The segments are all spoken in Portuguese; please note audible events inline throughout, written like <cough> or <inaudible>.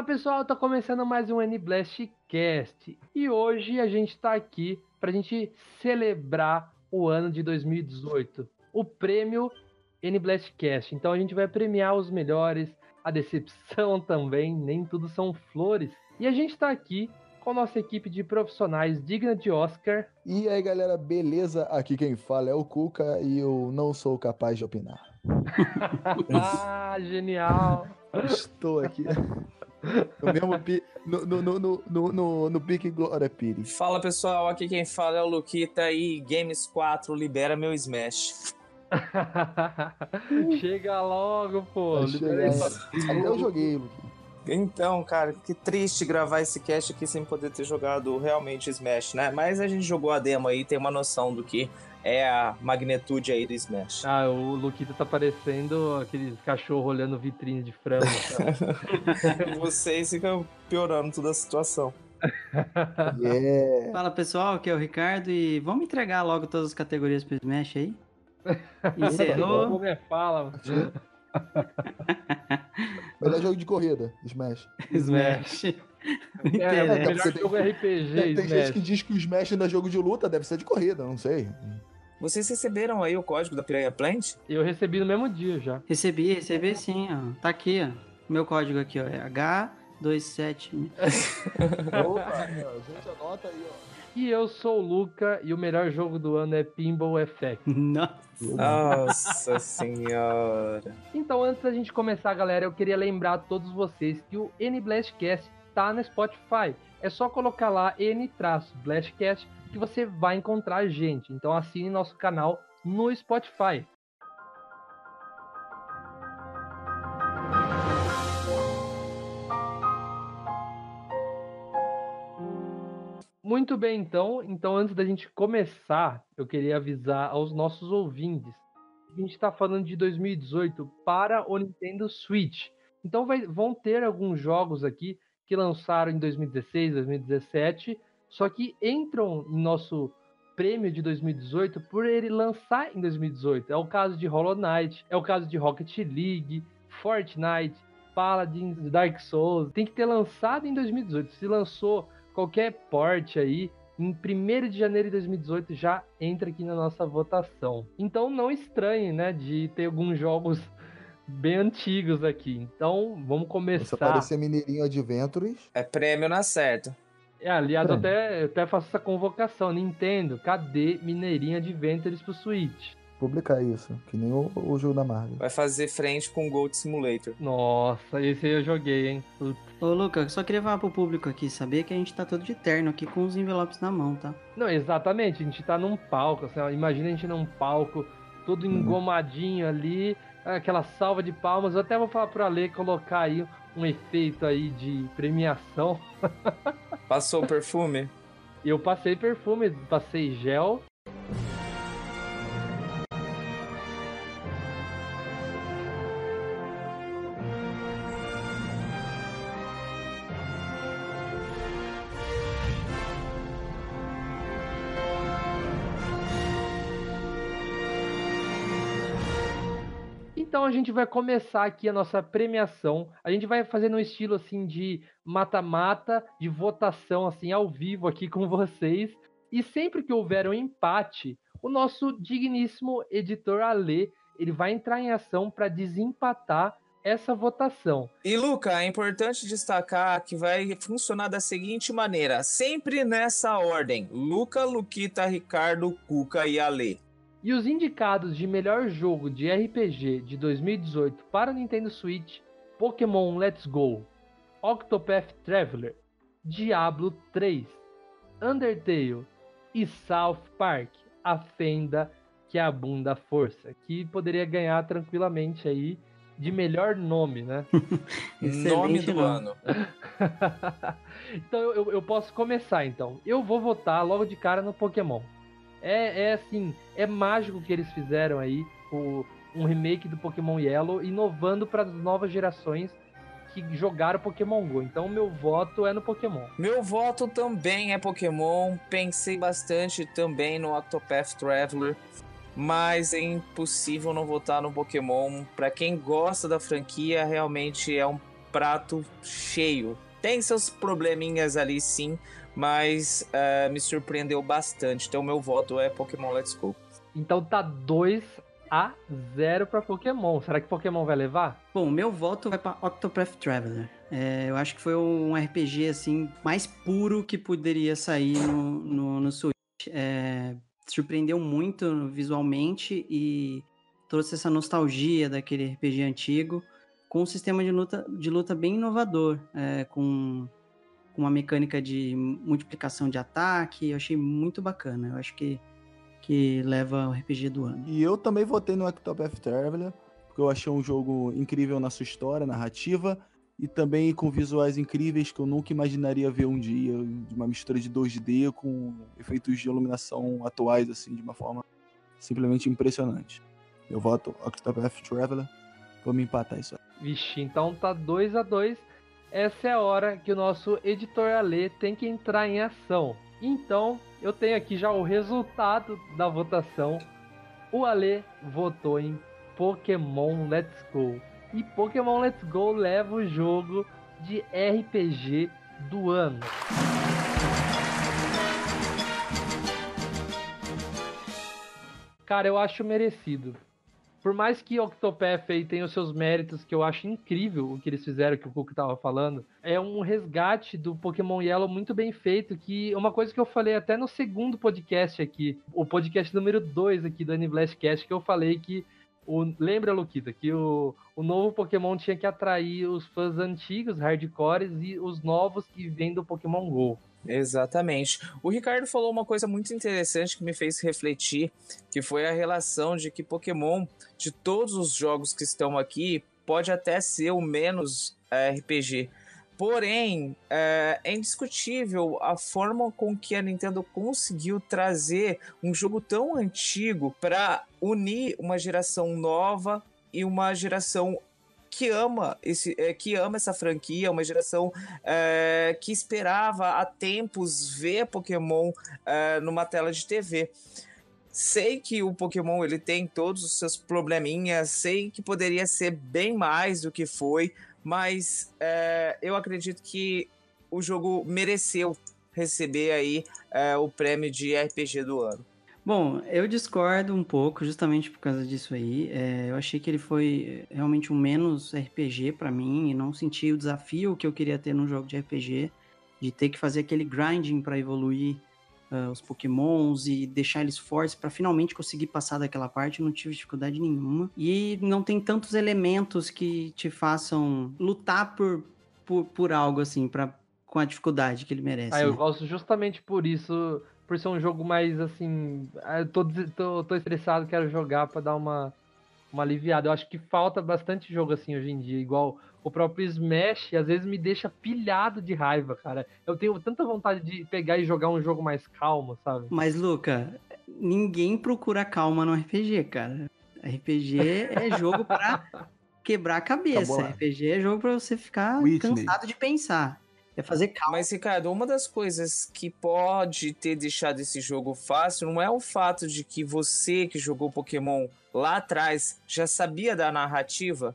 Fala pessoal, tá começando mais um N-Blast Cast e hoje a gente tá aqui pra gente celebrar o ano de 2018, o prêmio N-Blast Cast. Então a gente vai premiar os melhores, a decepção <laughs> também, nem tudo são flores. E a gente tá aqui com nossa equipe de profissionais digna de Oscar. E aí galera, beleza? Aqui quem fala é o Cuca e eu não sou capaz de opinar. <laughs> ah, genial! Estou aqui. <laughs> No mesmo pi, no, no, no, no, no, no pique Glória Pires. Fala pessoal, aqui quem fala é o Luquita e Games 4 libera meu Smash. <laughs> Chega logo, pô. Até eu joguei, Luquita. Então, cara, que triste gravar esse cast aqui sem poder ter jogado realmente Smash, né? Mas a gente jogou a demo aí, tem uma noção do que é a magnitude aí do Smash. Ah, o Luquita tá parecendo aquele cachorro olhando vitrine de frango. <laughs> Vocês ficam piorando toda a situação. <laughs> Yeah. Fala pessoal, aqui é o Ricardo e vamos entregar logo todas as categorias pro Smash aí? <laughs> Encerrou. Como é fala? Melhor jogo de corrida, Smash. Smash. É, é, é melhor jogo RPG, Tem, tem gente que diz que o Smash não é jogo de luta, deve ser de corrida, não sei. Vocês receberam aí o código da Piranha Plant? Eu recebi no mesmo dia já. Recebi, recebi sim, ó. Tá aqui, ó. Meu código aqui, ó. É H27. <laughs> Opa, <laughs> a gente anota aí, ó. E eu sou o Luca e o melhor jogo do ano é Pinball Effect. Nossa. Nossa senhora. Então, antes da gente começar, galera, eu queria lembrar a todos vocês que o N-Blastcast tá no Spotify. É só colocar lá N-Blastcast que você vai encontrar a gente. Então assine nosso canal no Spotify. Muito bem, então. Então, antes da gente começar, eu queria avisar aos nossos ouvintes. A gente está falando de 2018 para o Nintendo Switch. Então, vai, vão ter alguns jogos aqui que lançaram em 2016, 2017, só que entram em nosso prêmio de 2018 por ele lançar em 2018. É o caso de Hollow Knight, é o caso de Rocket League, Fortnite, Paladins, Dark Souls. Tem que ter lançado em 2018. Se lançou qualquer porte aí, em 1 de janeiro de 2018 já entra aqui na nossa votação. Então não estranhe, né, de ter alguns jogos bem antigos aqui. Então vamos começar. Se aparecer Mineirinho Adventures. É prêmio na certa. É, aliás, eu até, eu até faço essa convocação. Nintendo, cadê Mineirinho Adventures pro Switch? publicar isso, que nem o, o jogo da Marvel. Vai fazer frente com o Gold Simulator. Nossa, esse aí eu joguei, hein? Ô, Luca, só queria falar pro público aqui, saber que a gente tá todo de terno aqui com os envelopes na mão, tá? Não, exatamente, a gente tá num palco, assim, ó, imagina a gente num palco, todo uhum. engomadinho uhum. ali, aquela salva de palmas. Eu até vou falar pro Ale colocar aí um efeito aí de premiação. <laughs> Passou perfume? Eu passei perfume, passei gel a gente vai começar aqui a nossa premiação. A gente vai fazer no estilo assim de mata-mata, de votação assim ao vivo aqui com vocês. E sempre que houver um empate, o nosso digníssimo editor Alê, ele vai entrar em ação para desempatar essa votação. E Luca, é importante destacar que vai funcionar da seguinte maneira, sempre nessa ordem: Luca, Luquita, Ricardo, Cuca e Alê. E os indicados de melhor jogo de RPG de 2018 para Nintendo Switch: Pokémon Let's Go, Octopath Traveler, Diablo 3, Undertale e South Park: A Fenda que abunda a força, que poderia ganhar tranquilamente aí de melhor nome, né? <laughs> nome do ano. <laughs> então eu, eu posso começar então. Eu vou votar logo de cara no Pokémon. É, é assim, é mágico que eles fizeram aí, o, um remake do Pokémon Yellow, inovando para as novas gerações que jogaram Pokémon Go. Então meu voto é no Pokémon. Meu voto também é Pokémon. Pensei bastante também no Octopath Traveler, mas é impossível não votar no Pokémon. Para quem gosta da franquia, realmente é um prato cheio. Tem seus probleminhas ali sim, mas uh, me surpreendeu bastante. Então meu voto é Pokémon Let's Go. Então tá 2 a 0 para Pokémon. Será que Pokémon vai levar? Bom, meu voto vai para Octopath Traveler. É, eu acho que foi um RPG assim mais puro que poderia sair no, no, no Switch. É, surpreendeu muito visualmente e trouxe essa nostalgia daquele RPG antigo com um sistema de luta, de luta bem inovador, é, com, com uma mecânica de multiplicação de ataque. Eu achei muito bacana. Eu acho que, que leva o RPG do ano. E eu também votei no Octopath Traveler, porque eu achei um jogo incrível na sua história, narrativa e também com visuais incríveis que eu nunca imaginaria ver um dia, de uma mistura de 2D com efeitos de iluminação atuais, assim, de uma forma simplesmente impressionante. Eu voto Octopath Traveler, vamos empatar isso aí. Vixe, então tá 2 a 2 Essa é a hora que o nosso editor Ale tem que entrar em ação. Então, eu tenho aqui já o resultado da votação. O Ale votou em Pokémon Let's Go e Pokémon Let's Go leva o jogo de RPG do ano. Cara, eu acho merecido. Por mais que Octopath aí tenha os seus méritos, que eu acho incrível o que eles fizeram, que o Cuco tava falando, é um resgate do Pokémon Yellow muito bem feito, que uma coisa que eu falei até no segundo podcast aqui, o podcast número 2 aqui do Aniblastcast, que eu falei que o, lembra, Luquita, que o, o novo Pokémon tinha que atrair os fãs antigos, hardcores, e os novos que vêm do Pokémon GO. Exatamente. O Ricardo falou uma coisa muito interessante que me fez refletir, que foi a relação de que Pokémon, de todos os jogos que estão aqui, pode até ser o menos é, RPG, Porém, é, é, indiscutível a forma com que a Nintendo conseguiu trazer um jogo tão antigo para unir uma geração nova e uma geração que ama esse é, que ama essa franquia, uma geração é, que esperava há tempos ver Pokémon é, numa tela de TV. Sei que o Pokémon ele tem todos os seus probleminhas, sei que poderia ser bem mais do que foi, mas é, eu acredito que o jogo mereceu receber aí é, o prêmio de RPG do ano. Bom, eu discordo um pouco, justamente por causa disso aí. É, eu achei que ele foi realmente um menos RPG para mim e não senti o desafio que eu queria ter num jogo de RPG, de ter que fazer aquele grinding para evoluir uh, os pokémons e deixar eles fortes para finalmente conseguir passar daquela parte, não tive dificuldade nenhuma. E não tem tantos elementos que te façam lutar por, por, por algo assim, para com a dificuldade que ele merece. Ah, né? eu gosto justamente por isso, por ser um jogo mais assim, ah, eu tô, tô, tô estressado, quero jogar para dar uma uma aliviada. Eu acho que falta bastante jogo assim hoje em dia, igual o próprio Smash, às vezes me deixa pilhado de raiva, cara. Eu tenho tanta vontade de pegar e jogar um jogo mais calmo, sabe? Mas, Luca, ninguém procura calma no RPG, cara. RPG é jogo pra <laughs> quebrar a cabeça. RPG é jogo pra você ficar Whitney. cansado de pensar. É fazer calma. Mas, Ricardo, uma das coisas que pode ter deixado esse jogo fácil não é o fato de que você que jogou Pokémon lá atrás já sabia da narrativa,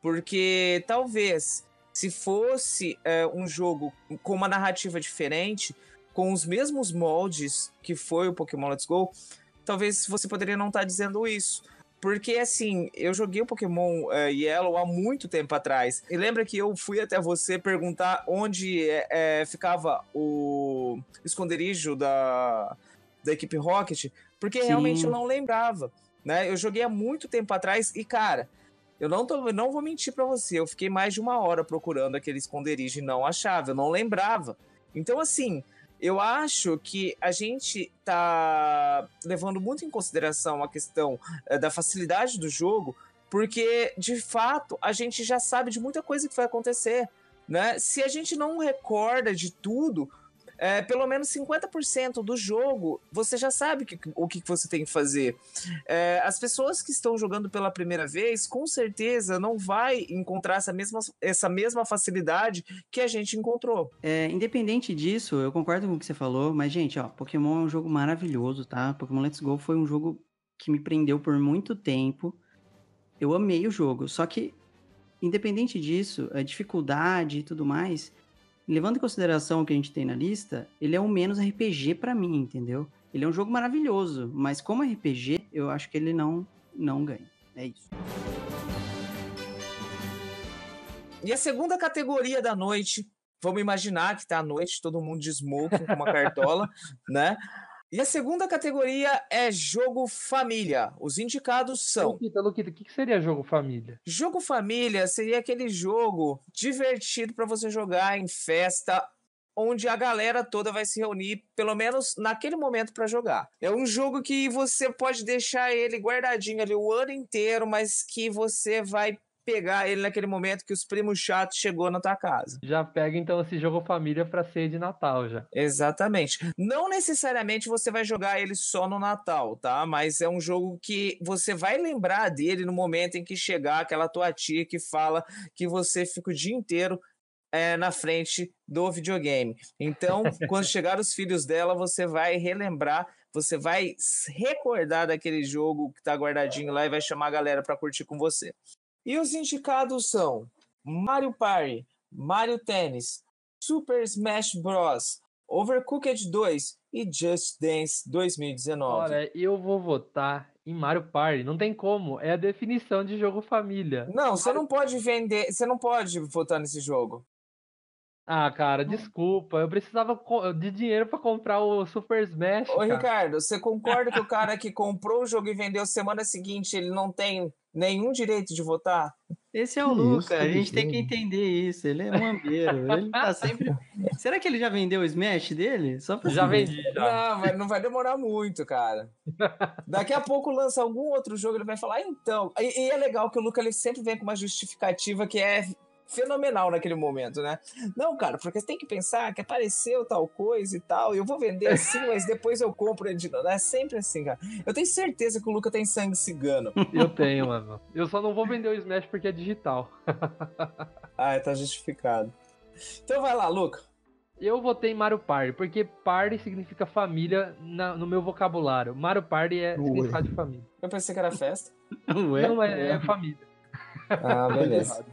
porque talvez se fosse é, um jogo com uma narrativa diferente, com os mesmos moldes que foi o Pokémon Let's Go, talvez você poderia não estar tá dizendo isso. Porque, assim, eu joguei o Pokémon uh, Yellow há muito tempo atrás. E lembra que eu fui até você perguntar onde é, ficava o esconderijo da, da equipe Rocket? Porque Sim. realmente eu não lembrava. Né? Eu joguei há muito tempo atrás e, cara, eu não, tô, eu não vou mentir para você. Eu fiquei mais de uma hora procurando aquele esconderijo e não achava, eu não lembrava. Então, assim, eu acho que a gente tá levando muito em consideração a questão é, da facilidade do jogo, porque de fato a gente já sabe de muita coisa que vai acontecer. Né? Se a gente não recorda de tudo, é, pelo menos 50% do jogo você já sabe que, o que você tem que fazer. É, as pessoas que estão jogando pela primeira vez, com certeza não vai encontrar essa mesma, essa mesma facilidade que a gente encontrou. É, independente disso, eu concordo com o que você falou, mas, gente, ó, Pokémon é um jogo maravilhoso, tá? Pokémon Let's Go foi um jogo que me prendeu por muito tempo. Eu amei o jogo, só que independente disso, a dificuldade e tudo mais, levando em consideração o que a gente tem na lista, ele é o menos RPG para mim, entendeu? Ele é um jogo maravilhoso, mas como RPG, eu acho que ele não, não ganha. É isso. E a segunda categoria da noite, vamos imaginar que tá à noite, todo mundo de smoking com uma <laughs> cartola, né? E a segunda categoria é jogo família. Os indicados são. Luquita, Luquita, o que que seria jogo família? Jogo família seria aquele jogo divertido para você jogar em festa, onde a galera toda vai se reunir, pelo menos naquele momento para jogar. É um jogo que você pode deixar ele guardadinho ali o ano inteiro, mas que você vai pegar ele naquele momento que os primos chatos chegou na tua casa. Já pega então esse jogo família pra ceia de Natal já. Exatamente. Não necessariamente você vai jogar ele só no Natal, tá? Mas é um jogo que você vai lembrar dele no momento em que chegar aquela tua tia que fala que você fica o dia inteiro é, na frente do videogame. Então, <laughs> quando chegar os filhos dela, você vai relembrar, você vai recordar daquele jogo que tá guardadinho lá e vai chamar a galera para curtir com você. E os indicados são Mario Party, Mario Tennis, Super Smash Bros, Overcooked 2 e Just Dance 2019. Olha, eu vou votar em Mario Party. Não tem como. É a definição de jogo família. Não, você não pode vender, você não pode votar nesse jogo. Ah, cara, desculpa. Eu precisava de dinheiro pra comprar o Super Smash. Ô, cara. Ricardo, você concorda que o <laughs> cara que comprou o jogo e vendeu semana seguinte, ele não tem nenhum direito de votar? Esse é o Que Luca, isso, a gente tem que entender isso. Ele é mambeiro. Ele tá sempre. <laughs> Será que ele já vendeu o Smash dele? Só pra Já vendi, já. Não, mas não vai demorar muito, cara. Daqui a pouco lança algum outro jogo, ele vai falar, "Ah, então. E, e é legal que o Luca ele sempre vem com uma justificativa que é fenomenal naquele momento, né? Não, cara, porque você tem que pensar que apareceu tal coisa e tal, e eu vou vender assim, <laughs> mas depois eu compro ele de novo. É sempre assim, cara. Eu tenho certeza que o Luca tem sangue cigano. Eu tenho, mano. Eu só não vou vender o Smash porque é digital. <laughs> Ah, tá justificado. Então vai lá, Luca. Eu votei em Mario Party, porque party significa família na- no meu vocabulário. Mario Party é Ué. significado de família. Eu pensei que era festa. Ué? Não, é, é família. Ah, <laughs> beleza.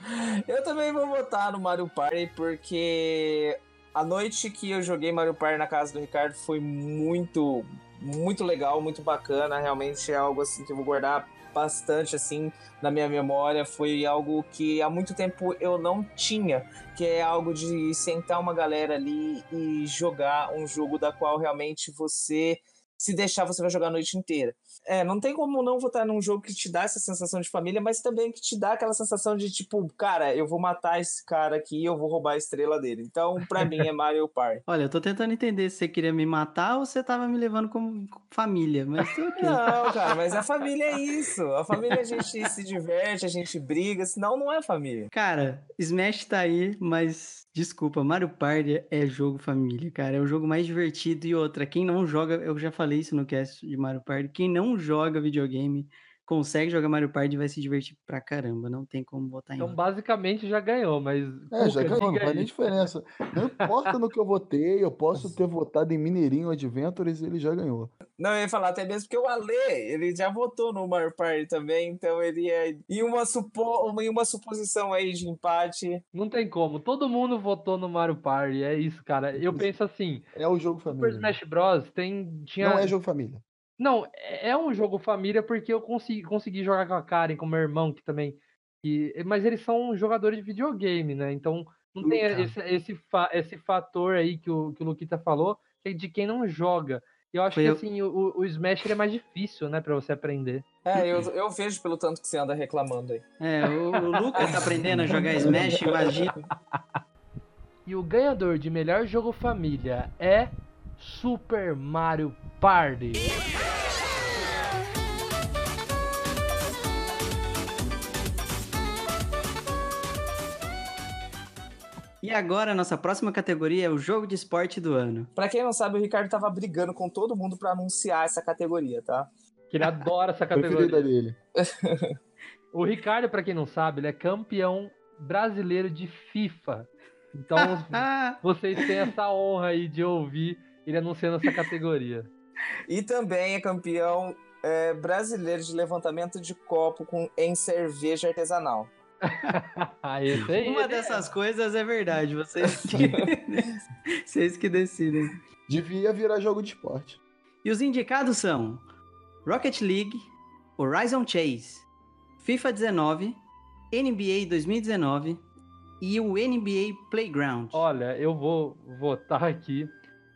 <laughs> Eu também vou votar no Mario Party porque a noite que eu joguei Mario Party na casa do Ricardo foi muito, muito legal, muito bacana. Realmente é algo assim que eu vou guardar bastante assim na minha memória. Foi algo que há muito tempo eu não tinha, que é algo de sentar uma galera ali e jogar um jogo da qual realmente você se deixar, você vai jogar a noite inteira. É, não tem como não votar num jogo que te dá essa sensação de família, mas também que te dá aquela sensação de tipo, cara, eu vou matar esse cara aqui e eu vou roubar a estrela dele. Então, pra mim, é Mario Party. Olha, eu tô tentando entender se você queria me matar ou você tava me levando como família, mas tudo ok. Não, <laughs> cara, mas a família é isso. A família a gente se diverte, a gente briga, senão não é família. Cara, Smash tá aí, mas desculpa, Mario Party é jogo família, cara. É o jogo mais divertido e outra. Quem não joga, eu já falei isso no cast de Mario Party, quem não joga videogame consegue jogar Mario Party e vai se divertir pra caramba. Não tem como botar em Então, outro. basicamente, já ganhou, mas. É, já ganhou, não faz nem diferença. Não importa no que eu votei, eu posso ter votado em Mineirinho Adventures e ele já ganhou. Não, eu ia falar até mesmo porque o Ale, ele já votou no Mario Party também, então ele é em uma, supo... em uma suposição aí de empate. Não tem como. Todo mundo votou no Mario Party. É isso, cara. Eu penso assim: É o jogo Super família. Smash Bros. tem. Tinha... Não é jogo família. Não, é é um jogo família porque eu consegui, consegui jogar com a Karen, com o meu irmão, que também. Que, mas eles são jogadores de videogame, né? Então não tem esse, esse, fa- esse fator aí que o, que o Luquita falou, que é de quem não joga. Eu acho Foi que eu- assim, o, o Smash ele é mais difícil, né, pra você aprender. É, eu, eu vejo pelo tanto que você anda reclamando aí. É, o, o Lucas tá aprendendo a jogar Smash, imagina. <laughs> E o ganhador de melhor jogo família é Super Mario Party. E agora, a nossa próxima categoria é o jogo de esporte do ano. Pra quem não sabe, o Ricardo tava brigando com todo mundo pra anunciar essa categoria, tá? Que ele adora essa <laughs> categoria. dele. <laughs> O Ricardo, pra quem não sabe, ele é campeão brasileiro de FIFA. Então <laughs> vocês têm essa honra aí de ouvir ele anunciando essa categoria. <laughs> E também é campeão é, brasileiro de levantamento de copo com, em cerveja artesanal. <laughs> Ah, aí, Uma ele é. dessas coisas é verdade, vocês <laughs> que, vocês que decidem. Devia virar jogo de esporte. E os indicados são Rocket League, Horizon Chase, FIFA 19, NBA 2019 e o NBA Playground. Olha, eu vou votar aqui.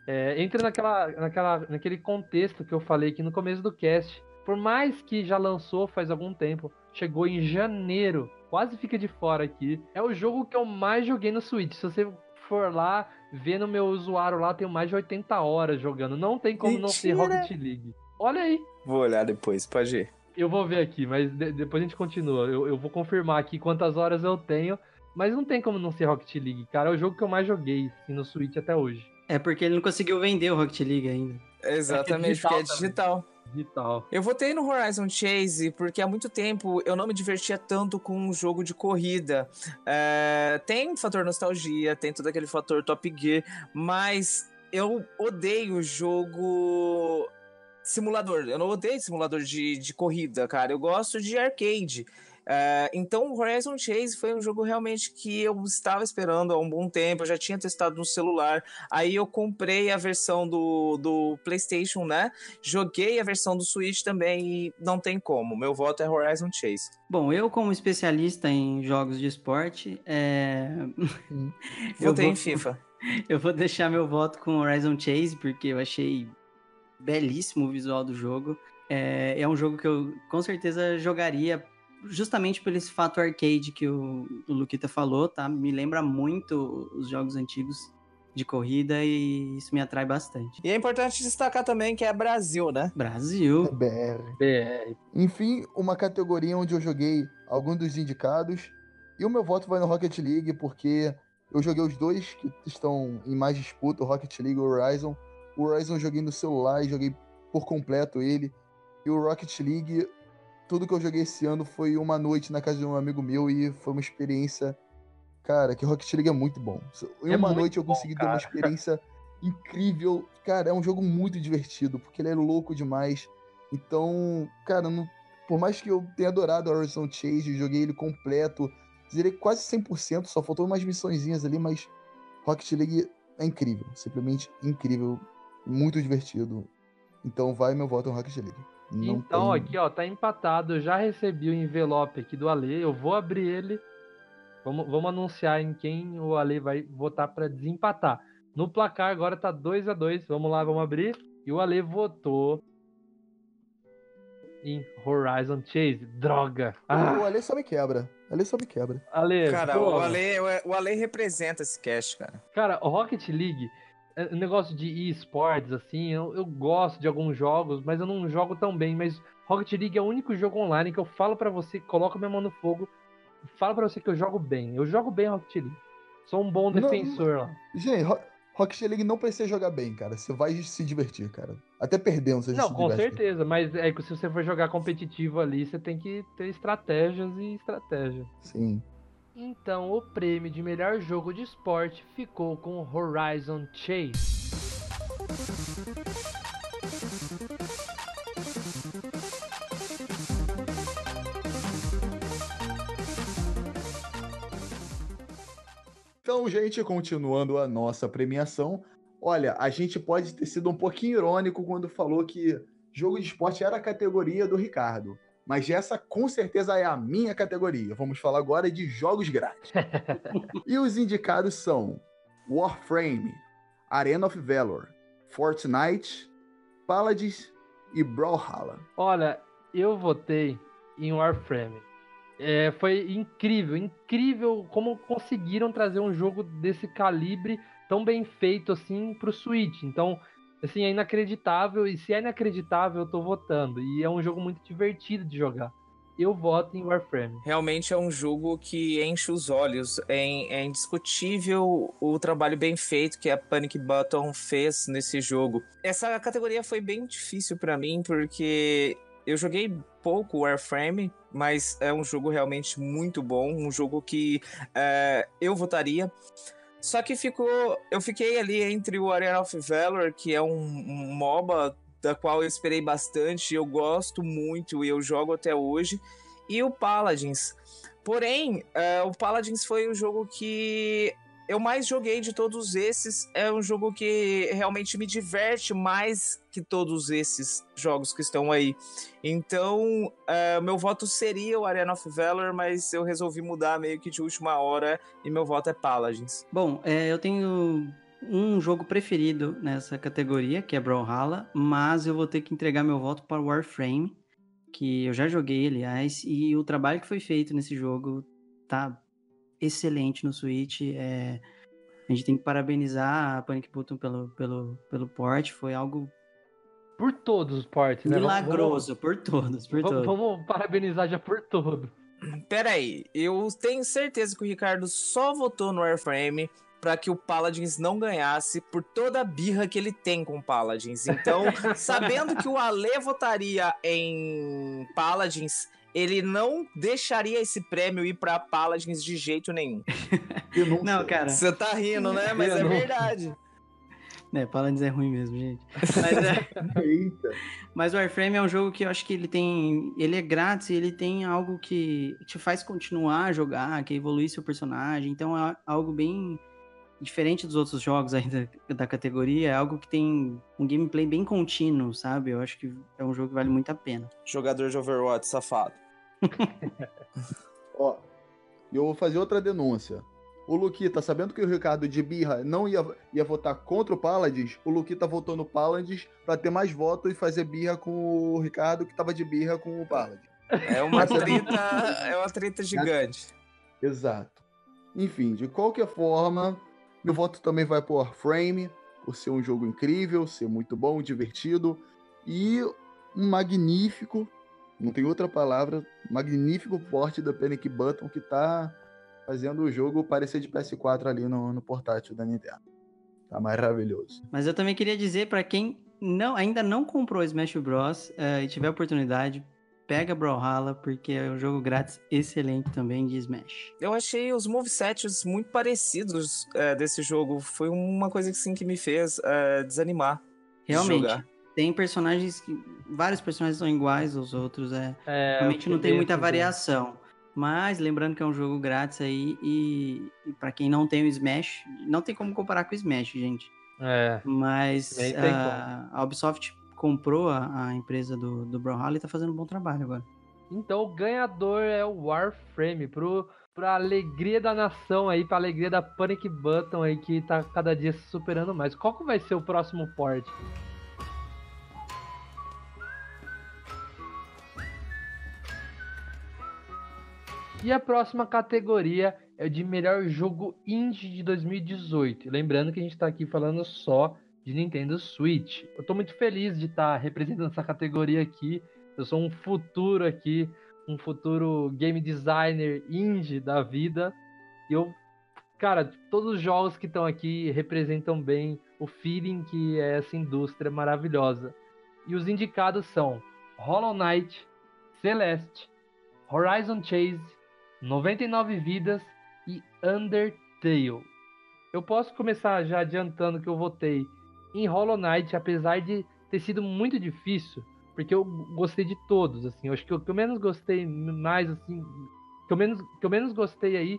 É, entra naquela, naquela, naquele contexto que eu falei aqui no começo do cast. Por mais que já lançou faz algum tempo, chegou em janeiro, quase fica de fora aqui. É o jogo que eu mais joguei no Switch. Se você for lá ver no meu usuário lá, tenho mais de 80 horas jogando. Não tem como não ser Mentira! Rocket League. Olha aí. Vou olhar depois, pode ir. Eu vou ver aqui, mas de- depois a gente continua. Eu, eu vou confirmar aqui quantas horas eu tenho. Mas não tem como não ser Rocket League, cara. É o jogo que eu mais joguei assim, no Switch até hoje. É porque ele não conseguiu vender o Rocket League ainda. Exatamente, porque é digital. Digital. Eu votei no Horizon Chase porque há muito tempo eu não me divertia tanto com um jogo de corrida. É, tem um fator nostalgia, tem todo aquele fator Top Gear, mas eu odeio jogo simulador. Eu não odeio simulador de, de corrida, cara. Eu gosto de arcade. É, então, o Horizon Chase foi um jogo realmente que eu estava esperando há um bom tempo. Eu já tinha testado no celular. Aí eu comprei a versão do, do PlayStation, né? Joguei a versão do Switch também e não tem como. Meu voto é Horizon Chase. Bom, eu como especialista em jogos de esporte, é... <laughs> eu, Votei vou, em FIFA. <laughs> eu vou deixar meu voto com Horizon Chase, porque eu achei belíssimo o visual do jogo. É, é um jogo que eu com certeza jogaria justamente por esse fato arcade que o, o Luquita falou, tá? Me lembra muito os jogos antigos de corrida e isso me atrai bastante. E é importante destacar também que é Brasil, né? Brasil. BR. BR. Enfim, uma categoria onde eu joguei alguns dos indicados. E o meu voto vai no Rocket League, porque eu joguei os dois que estão em mais disputa, o Rocket League e o Horizon. O Horizon eu joguei no celular e joguei por completo ele. E o Rocket League, tudo que eu joguei esse ano foi uma noite na casa de um amigo meu e foi uma experiência. Cara, que Rocket League é muito bom. Em É uma noite eu bom, consegui ter uma experiência <laughs> incrível. Cara, é um jogo muito divertido, porque ele é louco demais. Então, cara, não- por mais que eu tenha adorado Horizon Chase, joguei ele completo, zerei quase 100%, só faltou umas missõezinhas ali, mas Rocket League é incrível, simplesmente incrível, muito divertido. Então vai meu voto no Rocket League. Não então, tem- aqui, ó, tá empatado. Eu já recebi o envelope aqui do Ale. Eu vou abrir ele. Vamos, vamos anunciar em quem o Ale vai votar pra desempatar. No placar agora tá 2 a 2 Vamos lá, vamos abrir. E o Ale votou em Horizon Chase. Droga. Ah, O Ale só me quebra. O Ale só me quebra. Ale, Cara, pô, o Ale, o Ale representa esse cast, cara. Cara, o Rocket League, negócio de esportes, assim, eu, eu gosto de alguns jogos, mas eu não jogo tão bem. Mas Rocket League é o único jogo online que eu falo pra você, coloco minha mão no fogo, falo pra você que eu jogo bem. Eu jogo bem Rocket League. Sou um bom Não- defensor lá. Gente, Ro- Rocket League não precisa jogar bem, cara. Você vai se divertir, cara. Até perdendo, você Não, se com diverte. certeza, mas é que se você for jogar competitivo ali, você tem que ter estratégias e estratégias. Sim. Então, o prêmio de melhor jogo de esporte ficou com Horizon Chase. Então, gente, continuando a nossa premiação, olha, a gente pode ter sido um pouquinho irônico quando falou que jogo de esporte era a categoria do Ricardo. Mas essa com certeza é a minha categoria. Vamos falar agora de jogos grátis. <laughs> e os indicados são Warframe, Arena of Valor, Fortnite, Paladins e Brawlhalla. Olha, eu votei em Warframe. É, foi incrível, incrível como conseguiram trazer um jogo desse calibre tão bem feito assim pro Switch. Então, assim, é inacreditável. E se é inacreditável, eu tô votando. E é um jogo muito divertido de jogar. Eu voto em Warframe. Realmente é um jogo que enche os olhos. É, é indiscutível o trabalho bem feito que a Panic Button fez nesse jogo. Essa categoria foi bem difícil pra mim, porque eu joguei pouco Warframe, mas é um jogo realmente muito bom. Um jogo que é, eu votaria. Só que ficou, eu fiquei ali entre o Arena of Valor, que é um, MOBA da qual eu esperei bastante, eu gosto muito e eu jogo até hoje, e o Paladins. Porém, uh, o Paladins foi o jogo que eu mais joguei de todos esses. É um jogo que realmente me diverte mais que todos esses jogos que estão aí. Então, uh, meu voto seria o Arena of Valor, mas eu resolvi mudar meio que de última hora e meu voto é Paladins. Bom, é, eu tenho um jogo preferido nessa categoria, que é Brawlhalla, mas eu vou ter que entregar meu voto para Warframe que eu já joguei, aliás, e o trabalho que foi feito nesse jogo tá excelente no Switch. É, a gente tem que parabenizar a Panic Button pelo, pelo, pelo port, foi algo... Por todos os portes, né? Milagroso, vamos, por todos, por vamos, todos. Vamos parabenizar já por todo. Peraí, eu tenho certeza que o Ricardo só votou no Airframe para que o Paladins não ganhasse por toda a birra que ele tem com Paladins. Então, <laughs> sabendo que o Ale votaria em Paladins, ele não deixaria esse prêmio ir para Paladins de jeito nenhum. <laughs> não, cara. Você tá rindo, né? Mas é verdade. <laughs> É, Paladins é ruim mesmo, gente. <laughs> Mas, é... Mas o Warframe é um jogo que eu acho que ele tem. Ele é grátis e ele tem algo que te faz continuar a jogar, que evoluir seu personagem. Então é algo bem diferente dos outros jogos ainda <laughs> da categoria, é algo que tem um gameplay bem contínuo, sabe? Eu acho que é um jogo que vale muito a pena. Jogador de Overwatch, safado. <laughs> Ó, eu vou fazer outra denúncia. O Luquita, sabendo que o Ricardo de Birra não ia, ia votar contra o Paladins, o Luquita votou no Paladins para ter mais votos e fazer birra com o Ricardo, que tava de birra com o Paladins. É uma treta, é uma treta gigante. Exato. Enfim, de qualquer forma, meu voto também vai por Warframe, por ser um jogo incrível, ser muito bom, divertido e um magnífico, não tem outra palavra, magnífico porte da Panic Button que tá fazendo o jogo parecer de PS4 ali no, no portátil da Nintendo. Tá maravilhoso. Mas eu também queria dizer para quem não, ainda não comprou Smash Bros. Uh, e tiver oportunidade, pega Brawlhalla, porque é um jogo grátis excelente também de Smash. Eu achei os movesets muito parecidos é, desse jogo. Foi uma coisa assim, que me fez é, desanimar. Realmente. De tem personagens que. Vários personagens são iguais aos outros. É, é realmente não tem muita variação. Mas lembrando que é um jogo grátis aí e, e para quem não tem o Smash, não tem como comparar com o Smash, gente. É. Mas a, a Ubisoft comprou a, a empresa do, do Brawlhalla e tá fazendo um bom trabalho agora. Então o ganhador é o Warframe, pro, pra alegria da nação aí, pra alegria da Panic Button aí, que tá cada dia se superando mais. Qual que vai ser o próximo port? E a próxima categoria é de melhor jogo indie de 2018. Lembrando que a gente tá aqui falando só de Nintendo Switch. Eu tô muito feliz de estar tá representando essa categoria aqui. Eu sou um futuro aqui, um futuro game designer indie da vida. E eu, cara, todos os jogos que estão aqui representam bem o feeling que é essa indústria maravilhosa. E os indicados são Hollow Knight, Celeste, Horizon Chase, 99 Vidas e Undertale. Eu posso começar já adiantando que eu votei em Hollow Knight, apesar de ter sido muito difícil, porque eu gostei de todos, assim. Eu acho que o que eu menos gostei mais, assim, que eu menos, que eu menos gostei aí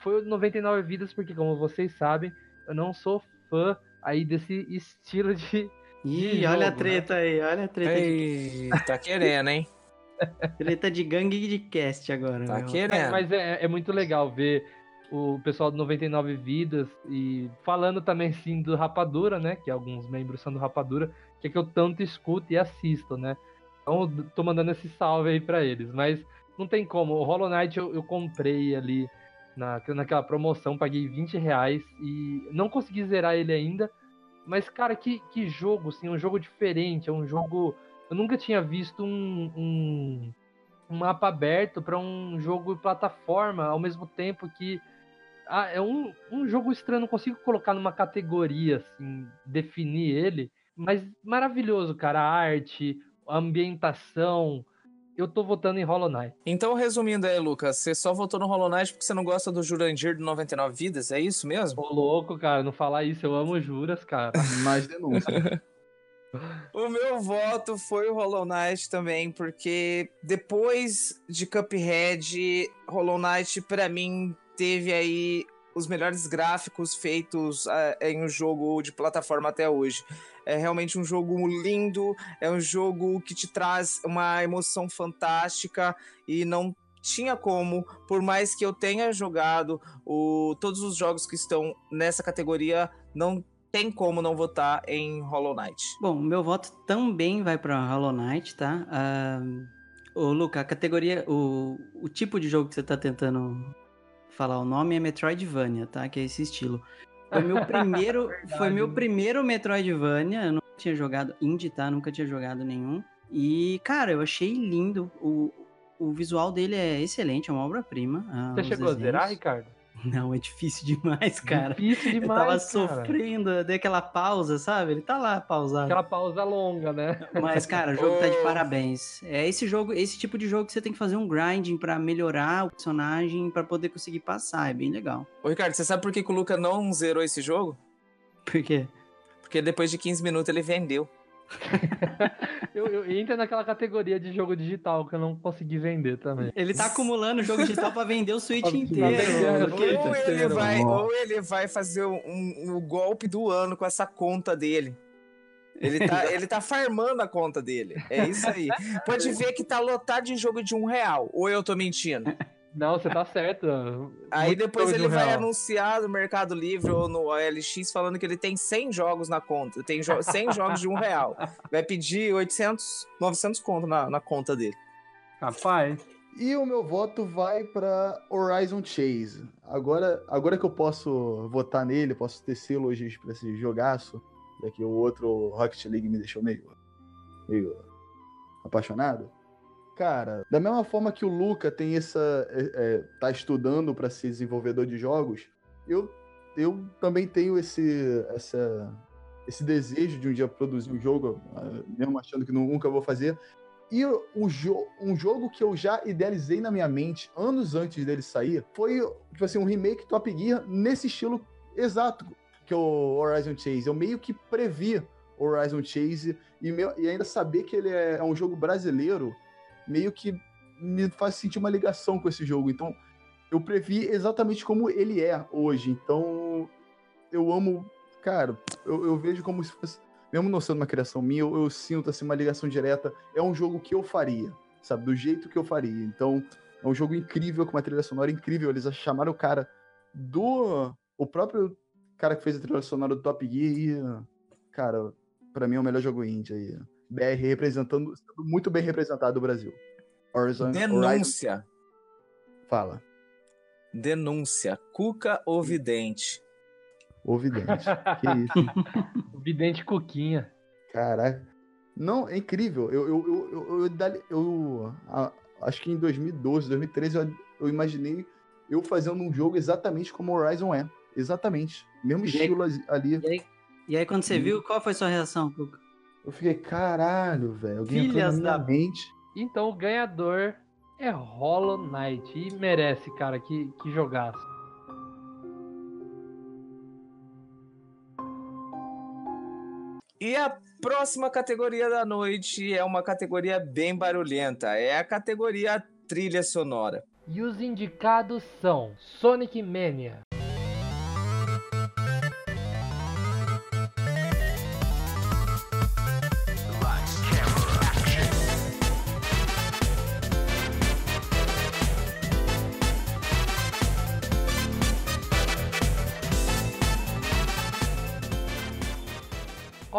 foi o 99 Vidas, porque como vocês sabem, eu não sou fã aí desse estilo de. Ih, de olha jogo, a né? treta né? aí, olha a treta. Ei, de... Tá querendo, hein? <laughs> treta de gangue de cast agora. Tá meu. querendo. É, mas é, é muito legal ver o pessoal do 99 Vidas e falando também sim do Rapadura, né? Que alguns membros são do Rapadura, que é que eu tanto escuto e assisto, né? Então tô mandando esse salve aí para eles. Mas não tem como. O Hollow Knight eu, eu comprei ali na, naquela promoção, paguei 20 reais e não consegui zerar ele ainda. Mas, cara, que, que jogo, assim, um jogo diferente, é um jogo. Eu nunca tinha visto um, um, um mapa aberto para um jogo plataforma ao mesmo tempo que ah, é um, um jogo estranho, não consigo colocar numa categoria, assim, definir ele, mas maravilhoso, cara. A arte, a ambientação. Eu tô votando em Hollow Knight. Então, resumindo aí, Lucas, você só votou no Hollow Knight porque você não gosta do Jurandir do 99 Vidas, é isso mesmo? Ô, louco, cara, não falar isso, eu amo juras, cara. <laughs> Mais denúncia. <laughs> O meu voto foi o Hollow Knight também, porque depois de Cuphead, Hollow Knight, pra mim, teve aí os melhores gráficos feitos uh, em um jogo de plataforma até hoje. É realmente um jogo lindo, é um jogo que te traz uma emoção fantástica e não tinha como, por mais que eu tenha jogado o, todos os jogos que estão nessa categoria, não tem como não votar em Hollow Knight. Bom, meu voto também vai para Hollow Knight, tá? Uh, ô, Luca, a categoria, o, o tipo de jogo que você tá tentando falar o nome é Metroidvania, tá? Que é esse estilo. Foi meu <laughs> primeiro, foi meu primeiro Metroidvania. Eu não tinha jogado indie, tá? Nunca tinha jogado nenhum. E, cara, eu achei lindo. O, o visual dele é excelente, é uma obra-prima. Ah, Você chegou desenhos. a zerar, Ricardo? Não, é difícil <laughs> demais, cara. Difícil demais. Eu tava sofrendo, dei aquela pausa, sabe? Ele tá lá pausado. Aquela pausa longa, né? Mas, cara, o jogo tá de <laughs> parabéns. É esse jogo, esse tipo de jogo que você tem que fazer um grinding para melhorar o personagem para poder conseguir passar. É bem legal. Ô, Ricardo, você sabe por que, que o Luca não zerou esse jogo? Por quê? Porque depois de 15 minutos ele vendeu. <laughs> eu, eu entro naquela categoria de jogo digital que eu não consegui vender também. Ele tá acumulando jogo digital pra vender o Switch inteiro. Ou ele, vai, ou ele vai fazer o um, um, golpe do ano com essa conta dele. Ele tá, <laughs> ele tá farmando a conta dele. É isso aí. <laughs> Pode ver que tá lotado de jogo de um real. Ou eu tô mentindo? Não, você tá certo. Aí Muito depois ele vai real. anunciar no Mercado Livre ou no OLX falando que ele tem 100 jogos na conta. Tem jo 100 <laughs> jogos de um real. Vai pedir 800, 900 conto na, na conta dele. Rapaz. E o meu voto vai para Horizon Chase. Agora, agora que eu posso votar nele, posso tecer elogios para esse jogaço, já que o outro Rocket League me deixou meio, meio apaixonado. Cara, da mesma forma que o Luca tem essa. É, é, tá estudando para ser desenvolvedor de jogos, eu, eu também tenho esse, essa, esse desejo de um dia produzir um jogo, ah, mesmo achando que nunca vou fazer. E um, jo um jogo que eu já idealizei na minha mente anos antes dele sair foi tipo assim, um remake Top Gear nesse estilo exato que é o Horizon Chase. Eu meio que previ Horizon Chase e, meu, e ainda saber que ele é, é um jogo brasileiro meio que me faz sentir uma ligação com esse jogo. Então, eu previ exatamente como ele é hoje. Então, eu amo. Cara, eu, eu vejo como se fosse. Mesmo não sendo uma criação minha, eu, eu, sinto assim, uma ligação direta. É um jogo que eu faria, sabe? Do jeito que eu faria. Então, é um jogo incrível, com uma trilha sonora incrível. Eles chamaram o cara do. O próprio cara que fez a trilha sonora do Top Gear e. Cara, para mim é o melhor jogo indie aí. BR representando, muito bem representado o Brasil. Horizon, Denúncia. Horizon. Fala. Denúncia. Cuca ou Vidente? O Vidente. que isso? o <laughs> Vidente Cuquinha. Caraca. Não, é incrível. Eu, eu, eu, eu, eu acho que em 2012, 2013, eu, eu imaginei eu fazendo um jogo exatamente como Horizon é. Exatamente. Mesmo estilo ali. E aí, e aí quando você hum. viu, qual foi a sua reação, Cuca? Eu fiquei, caralho, velho. Alguém Filhas entrou na da... mente. Então o ganhador é Hollow Knight. E merece, cara, que, que jogaço. E a próxima categoria da noite é uma categoria bem barulhenta. É a categoria trilha sonora. E os indicados são Sonic Mania,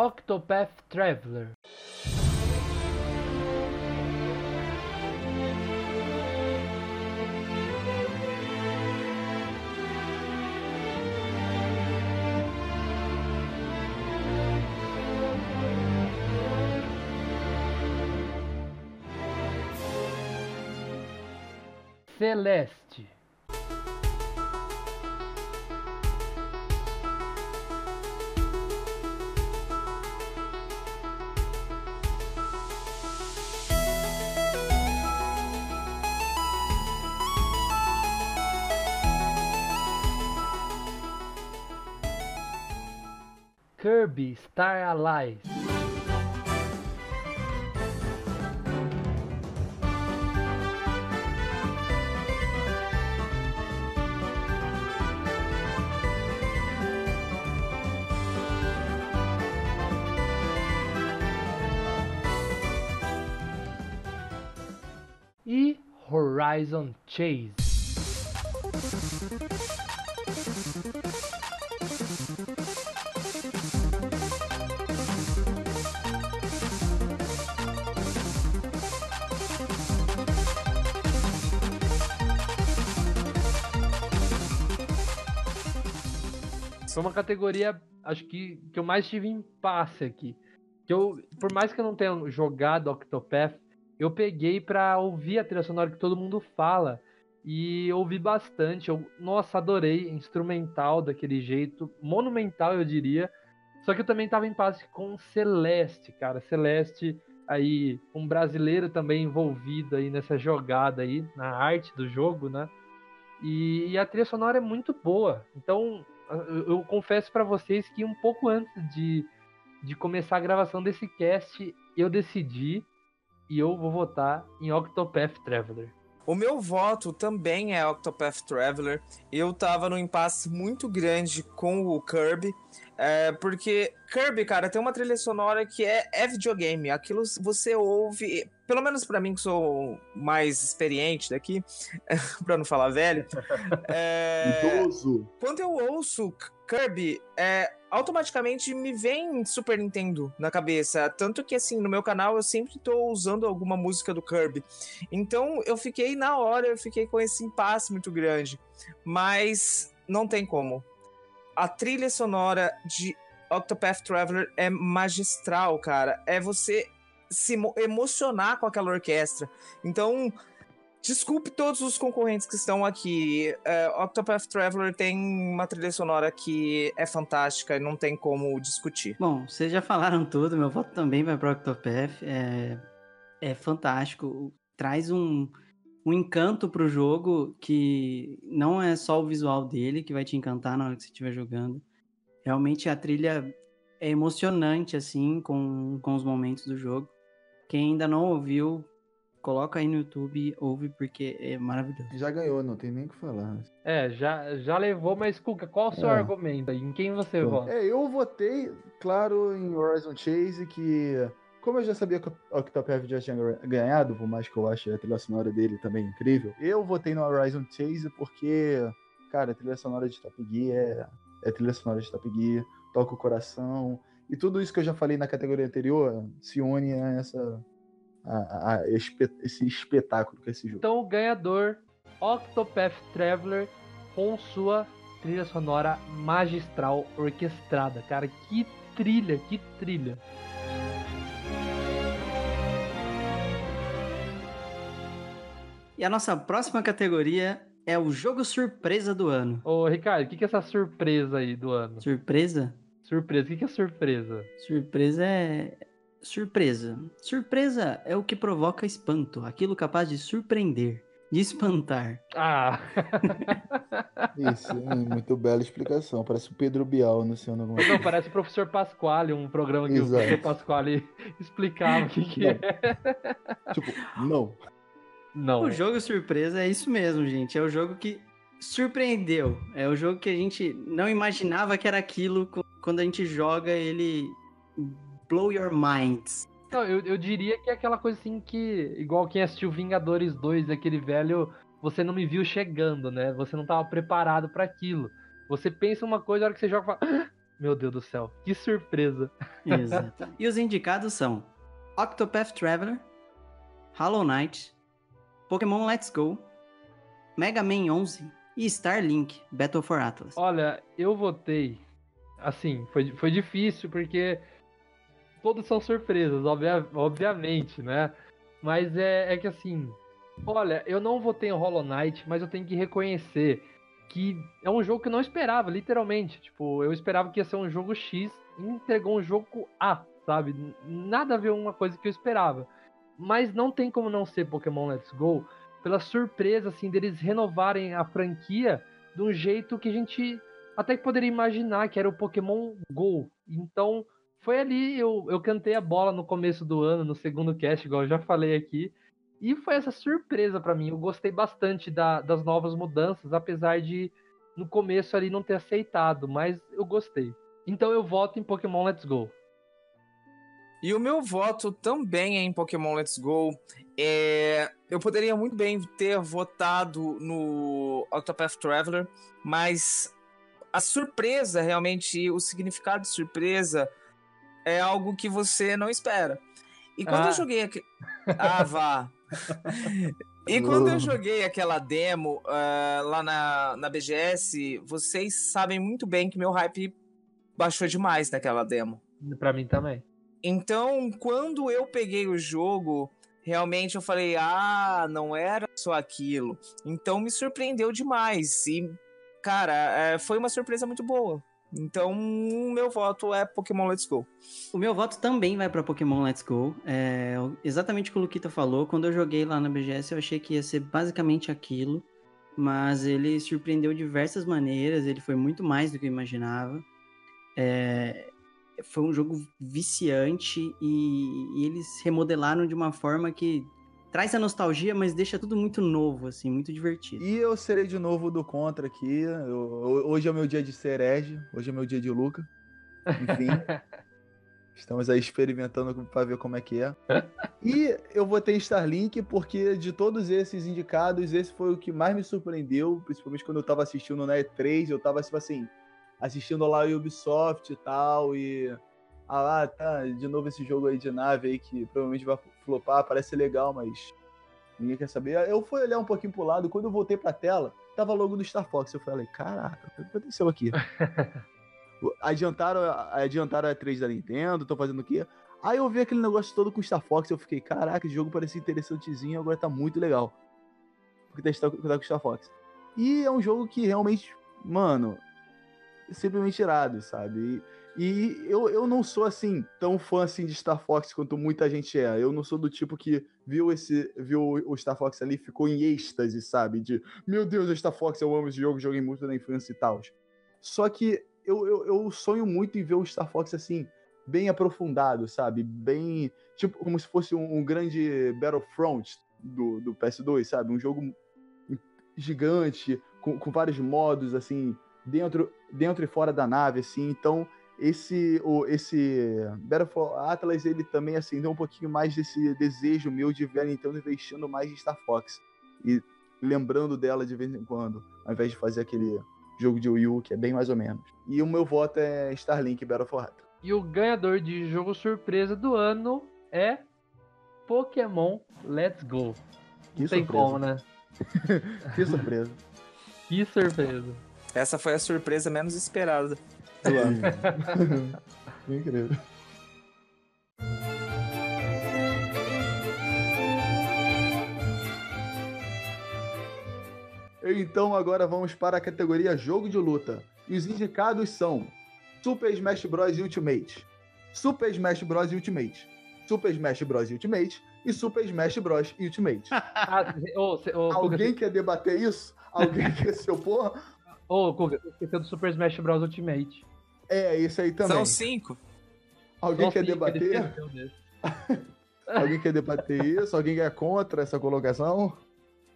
Octopath Traveler. Celeste. Kirby Star Allies. E Horizon Chase. Foi uma categoria, acho que, que eu mais tive impasse aqui. Que eu, por mais que eu não tenha jogado Octopath, eu peguei pra ouvir a trilha sonora que todo mundo fala. E ouvi bastante. Eu, nossa, adorei. Instrumental daquele jeito. Monumental, eu diria. Só que eu também tava em passe com Celeste, cara. Celeste, aí, um brasileiro também envolvido aí nessa jogada aí, na arte do jogo, né? E, e a trilha sonora é muito boa. Então, eu, eu confesso para vocês que um pouco antes de, de começar a gravação desse cast, eu decidi e eu vou votar em Octopath Traveler. O meu voto também é Octopath Traveler. Eu tava num impasse muito grande com o Kirby. É, porque Kirby, cara, tem uma trilha sonora que é, é videogame. Aquilo você ouve, pelo menos para mim que sou mais experiente daqui, <laughs> para não falar velho. <laughs> É, Idoso. quando eu ouço Kirby, é, automaticamente me vem Super Nintendo na cabeça. Tanto que, assim, no meu canal eu sempre tô usando alguma música do Kirby. Então eu fiquei, na hora, eu fiquei com esse impasse muito grande. Mas não tem como. A trilha sonora de Octopath Traveler é magistral, cara. É você se emo- emocionar com aquela orquestra. Então, desculpe todos os concorrentes que estão aqui. É, Octopath Traveler tem uma trilha sonora que é fantástica e não tem como discutir. Bom, vocês já falaram tudo, meu voto também vai pro Octopath. É, é fantástico. Traz um, um encanto pro jogo que não é só o visual dele que vai te encantar na hora que você estiver jogando. Realmente a trilha é emocionante, assim, com, com os momentos do jogo. Quem ainda não ouviu, coloca aí no YouTube ouve porque é maravilhoso. Já ganhou, não tem nem o que falar. É, já, já levou, mas Cuca, qual o seu É. argumento? Em quem você vota? É, eu votei, claro, em Horizon Chase, que como eu já sabia que o Octopath já tinha ganhado, por mais que eu ache a trilha sonora dele também incrível, eu votei no Horizon Chase porque, cara, a trilha sonora de Top Gear é, é trilha sonora de Top Gear, toca o coração, e tudo isso que eu já falei na categoria anterior se une a essa a, a espe- esse espetáculo que é esse jogo. Então, o ganhador, Octopath Traveler, com sua trilha sonora magistral orquestrada. Cara, que trilha, que trilha. E a nossa próxima categoria é o jogo surpresa do ano. Ô, Ricardo, o que, que é essa surpresa aí do ano? Surpresa? Surpresa, o que, que é surpresa? Surpresa é. Surpresa. Surpresa é o que provoca espanto, aquilo capaz de surpreender, de espantar. Ah, <laughs> Isso, é muito bela explicação. Parece o Pedro Bial anunciando alguma não, parece o professor Pasquale, um programa que Exato. o professor Pasquale <laughs> explicava o que, que é. Tipo, não. Não. O jogo surpresa é isso mesmo, gente. É o jogo que surpreendeu. É o jogo que a gente não imaginava que era aquilo. Quando a gente joga, ele blow your minds. Não, eu, eu diria que é aquela coisa assim que, igual quem assistiu Vingadores 2, aquele velho, você não me viu chegando, né? Você não tava preparado pra aquilo. Você pensa uma coisa, a hora que você joga, fala, "Ah, meu Deus do céu, que surpresa. Exato. <laughs> e os indicados são Octopath Traveler, Hollow Knight, Pokémon Let's Go, Mega Man 11 e Starlink Battle for Atlas. Olha, eu votei, assim, foi, foi difícil porque todos são surpresas, obvia- obviamente, né? Mas é, é que assim, olha, eu não votei em Hollow Knight, mas eu tenho que reconhecer que é um jogo que eu não esperava, literalmente. Tipo, eu esperava que ia ser um jogo X e entregou um jogo A, sabe? Nada a ver uma coisa que eu esperava. Mas não tem como não ser Pokémon Let's Go pela surpresa, assim, deles renovarem a franquia de um jeito que a gente até poderia imaginar que era o Pokémon Go. Então, foi ali, eu, eu cantei a bola no começo do ano, no segundo cast, igual eu já falei aqui. E foi essa surpresa pra mim. Eu gostei bastante da- das novas mudanças, apesar de no começo ali não ter aceitado, mas eu gostei. Então eu voto em Pokémon Let's Go. E o meu voto também é em Pokémon Let's Go. É, eu poderia muito bem ter votado no Octopath Traveler, mas a surpresa, realmente, o significado de surpresa é algo que você não espera. E quando Ah. eu joguei aqui. Ah, vá! <laughs> e quando eu joguei aquela demo ah, lá na, na BGS, vocês sabem muito bem que meu hype baixou demais naquela demo. Pra mim também. Então, quando eu peguei o jogo, realmente eu falei: ah, não era só aquilo. Então me surpreendeu demais. E, cara, é, foi uma surpresa muito boa. Então, o meu voto é Pokémon Let's Go. O meu voto também vai pra Pokémon Let's Go. É, exatamente o que o Luquita falou. Quando eu joguei lá na BGS, eu achei que ia ser basicamente aquilo. Mas ele surpreendeu de diversas maneiras. Ele foi muito mais do que eu imaginava. É, foi um jogo viciante e, e eles remodelaram de uma forma que traz a nostalgia, mas deixa tudo muito novo, assim, muito divertido. E eu serei de novo do contra aqui. Eu- hoje é o meu dia de ser herege, hoje é meu dia de Luca. Enfim. <laughs> Estamos aí experimentando pra ver como é que é. <laughs> E eu votei em Starlink porque de todos esses indicados, esse foi o que mais me surpreendeu, principalmente quando eu tava assistindo na E3, eu tava tipo assim, assistindo lá o Ubisoft e tal, e ah lá, tá, de novo esse jogo aí de nave aí que provavelmente vai flopar, parece legal, mas ninguém quer saber. Eu fui olhar um pouquinho pro lado, quando eu voltei pra tela, tava logo do Star Fox. Eu falei, caraca, o que aconteceu aqui? <laughs> adiantaram, adiantaram a 3 da Nintendo, tô fazendo o quê? Aí eu vi aquele negócio todo com o Star Fox, eu fiquei, caraca, esse jogo parecia interessantezinho, agora tá muito legal. Porque tá, tá com o Star Fox. E é um jogo que realmente, mano, é simplesmente irado, sabe? E, e eu, eu não sou assim, tão fã assim de Star Fox quanto muita gente é. Eu não sou do tipo que viu esse viu o Star Fox ali ficou em êxtase, sabe? De, meu Deus, o Star Fox, eu amo esse jogo, joguei muito na infância e tal. Só que eu, eu, eu sonho muito em ver o Star Fox assim, bem aprofundado, sabe? Bem. Tipo, como se fosse um, um grande Battlefront do, do PS2, sabe? Um jogo gigante, com, com vários modos, assim, dentro, dentro e fora da nave, assim. Então, esse, o, esse Battlefront Atlas, ele também acendeu um pouquinho mais desse desejo meu de ver a Nintendo investindo mais em Star Fox. E lembrando dela de vez em quando, ao invés de fazer aquele jogo de Wii U, que é bem mais ou menos. E o meu voto é Starlink Battle for Atlas. E o ganhador de jogo surpresa do ano é Pokémon Let's Go. Que Não tem surpresa. como, né? <laughs> Que surpresa. <laughs> Que surpresa. Essa foi a surpresa menos esperada. Do ano. Incrível. Então agora vamos para a categoria Jogo de Luta. E os indicados são Super Smash Bros. Ultimate, Super Smash Bros. Ultimate, Super Smash Bros. Ultimate e Super Smash Bros. Ultimate. <laughs> Ah, ô, cê- ô, Kuga, Alguém quer debater isso? Alguém quer se opor? ô, Kuga, você esqueceu do Super Smash Bros. Ultimate. É, isso aí também. São cinco. Alguém Só quer cinco, debater? <laughs> Alguém quer debater isso? Alguém é contra essa colocação?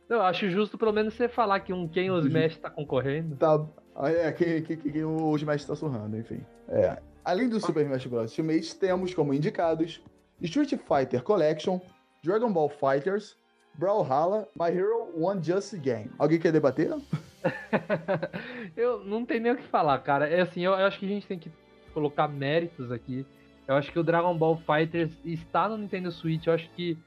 Não, eu acho justo pelo menos você falar que um quem o Smash tá concorrendo. Tá. ah, É, quem, quem, quem o Smash tá surrando, enfim. É. Além do Super Smash Bros. Ultimate, temos como indicados Street Fighter Collection, Dragon Ball Fighters, Brawlhalla, My Hero One Just Game. Alguém quer debater? <laughs> <laughs> eu não tenho nem o que falar, cara. É assim, eu, eu acho que a gente tem que colocar méritos aqui. Eu acho que o Dragon Ball Fighters está no Nintendo Switch. Eu acho que,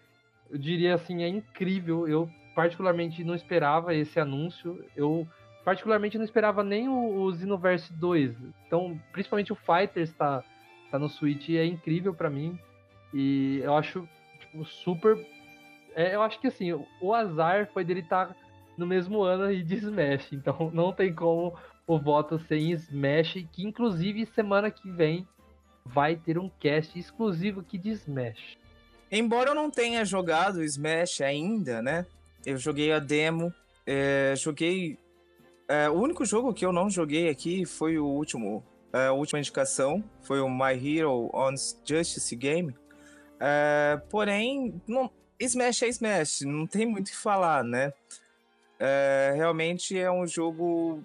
eu diria assim, é incrível. Eu particularmente não esperava esse anúncio. Eu particularmente não esperava nem o, o Xenoverse 2. Então, principalmente o Fighters tá, tá no Switch e é incrível pra mim. E eu acho, tipo, super. é, eu acho que assim, o- azar foi dele estar no mesmo ano aí de Smash. Então <laughs> não tem como o voto ser em Smash, que inclusive semana que vem vai ter um cast exclusivo aqui de Smash. Embora eu não tenha jogado Smash ainda, né? Eu joguei a demo, é, joguei. é, o único jogo que eu não joguei aqui foi o último. é, a última indicação foi o My Hero on Justice Game. É, porém, não- Smash é Smash, não tem muito o que falar, né? É, realmente é um jogo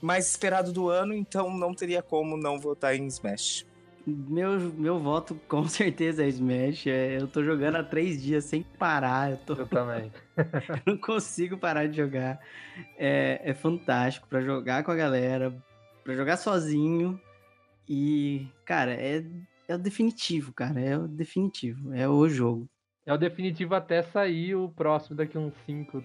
mais esperado do ano, então não teria como não votar em Smash. meu, meu voto <laughs> com certeza é Smash. É, eu tô jogando há três dias sem parar. Eu, tô... Eu também. <laughs> não consigo parar de jogar. É, é fantástico para jogar com a galera, para jogar sozinho. E, cara, é, é o definitivo, cara. É o definitivo. É o jogo. É o definitivo até sair o próximo daqui uns 5,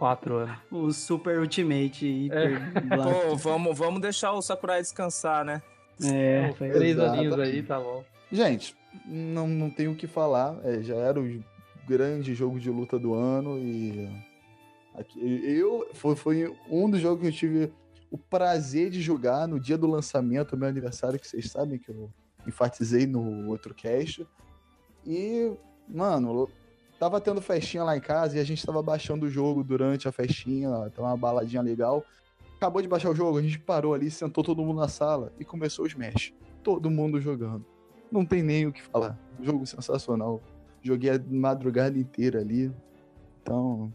4 anos. O Super Ultimate Hyper Pô, Blast. vamos, vamos deixar o Sakurai descansar, né? É, três aninhos aí, tá bom. Gente, não, não tenho o que falar. é, já era o grande jogo de luta do ano e. aqui- eu foi, foi um dos jogos que eu tive o prazer de jogar no dia do lançamento, meu aniversário, que vocês sabem que eu enfatizei no outro cast. E, mano, tava tendo festinha lá em casa e a gente tava baixando o jogo durante a festinha, tava uma baladinha legal. Acabou de baixar o jogo, a gente parou ali, sentou todo mundo na sala e começou o Smash. Todo mundo jogando. Não tem nem o que falar. Jogo sensacional. Joguei a madrugada inteira ali. Então,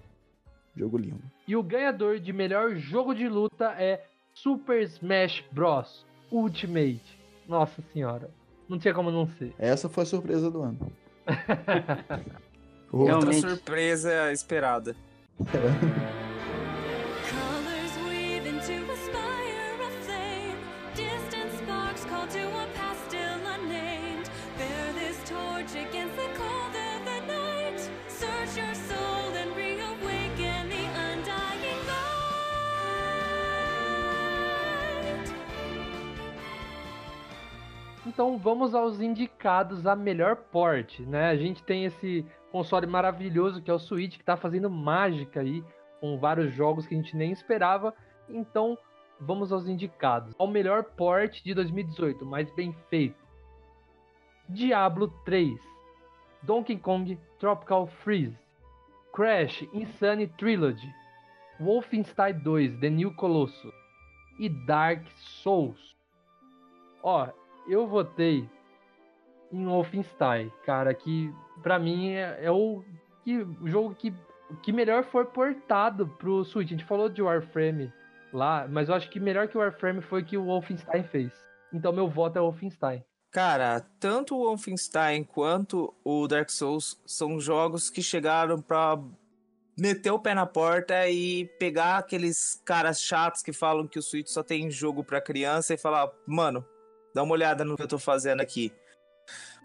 jogo lindo. E o ganhador de melhor jogo de luta é Super Smash Bros. Ultimate. Nossa senhora. Não tinha como não ser. Essa foi a surpresa do ano. <laughs> Realmente. Outra surpresa esperada. Então vamos aos indicados a melhor porte, né? A gente tem esse console maravilhoso que é o Switch, que tá fazendo mágica aí, com vários jogos que a gente nem esperava. Então vamos aos indicados. Ao melhor porte de 2018, mais bem feito. Diablo 3, Donkey Kong Tropical Freeze, Crash Insane Trilogy, Wolfenstein 2 The New Colossus e Dark Souls. Ó, eu votei em Wolfenstein, cara, que pra mim é, é o, que, jogo que, que melhor foi portado pro Switch. A gente falou de Warframe lá, mas eu acho que melhor que o Warframe foi o que o Wolfenstein fez. Então meu voto é Wolfenstein. Cara, tanto o Wolfenstein quanto o Dark Souls são jogos que chegaram pra meter o pé na porta e pegar aqueles caras chatos que falam que o Switch só tem jogo pra criança e falar, mano, dá uma olhada no que eu tô fazendo aqui.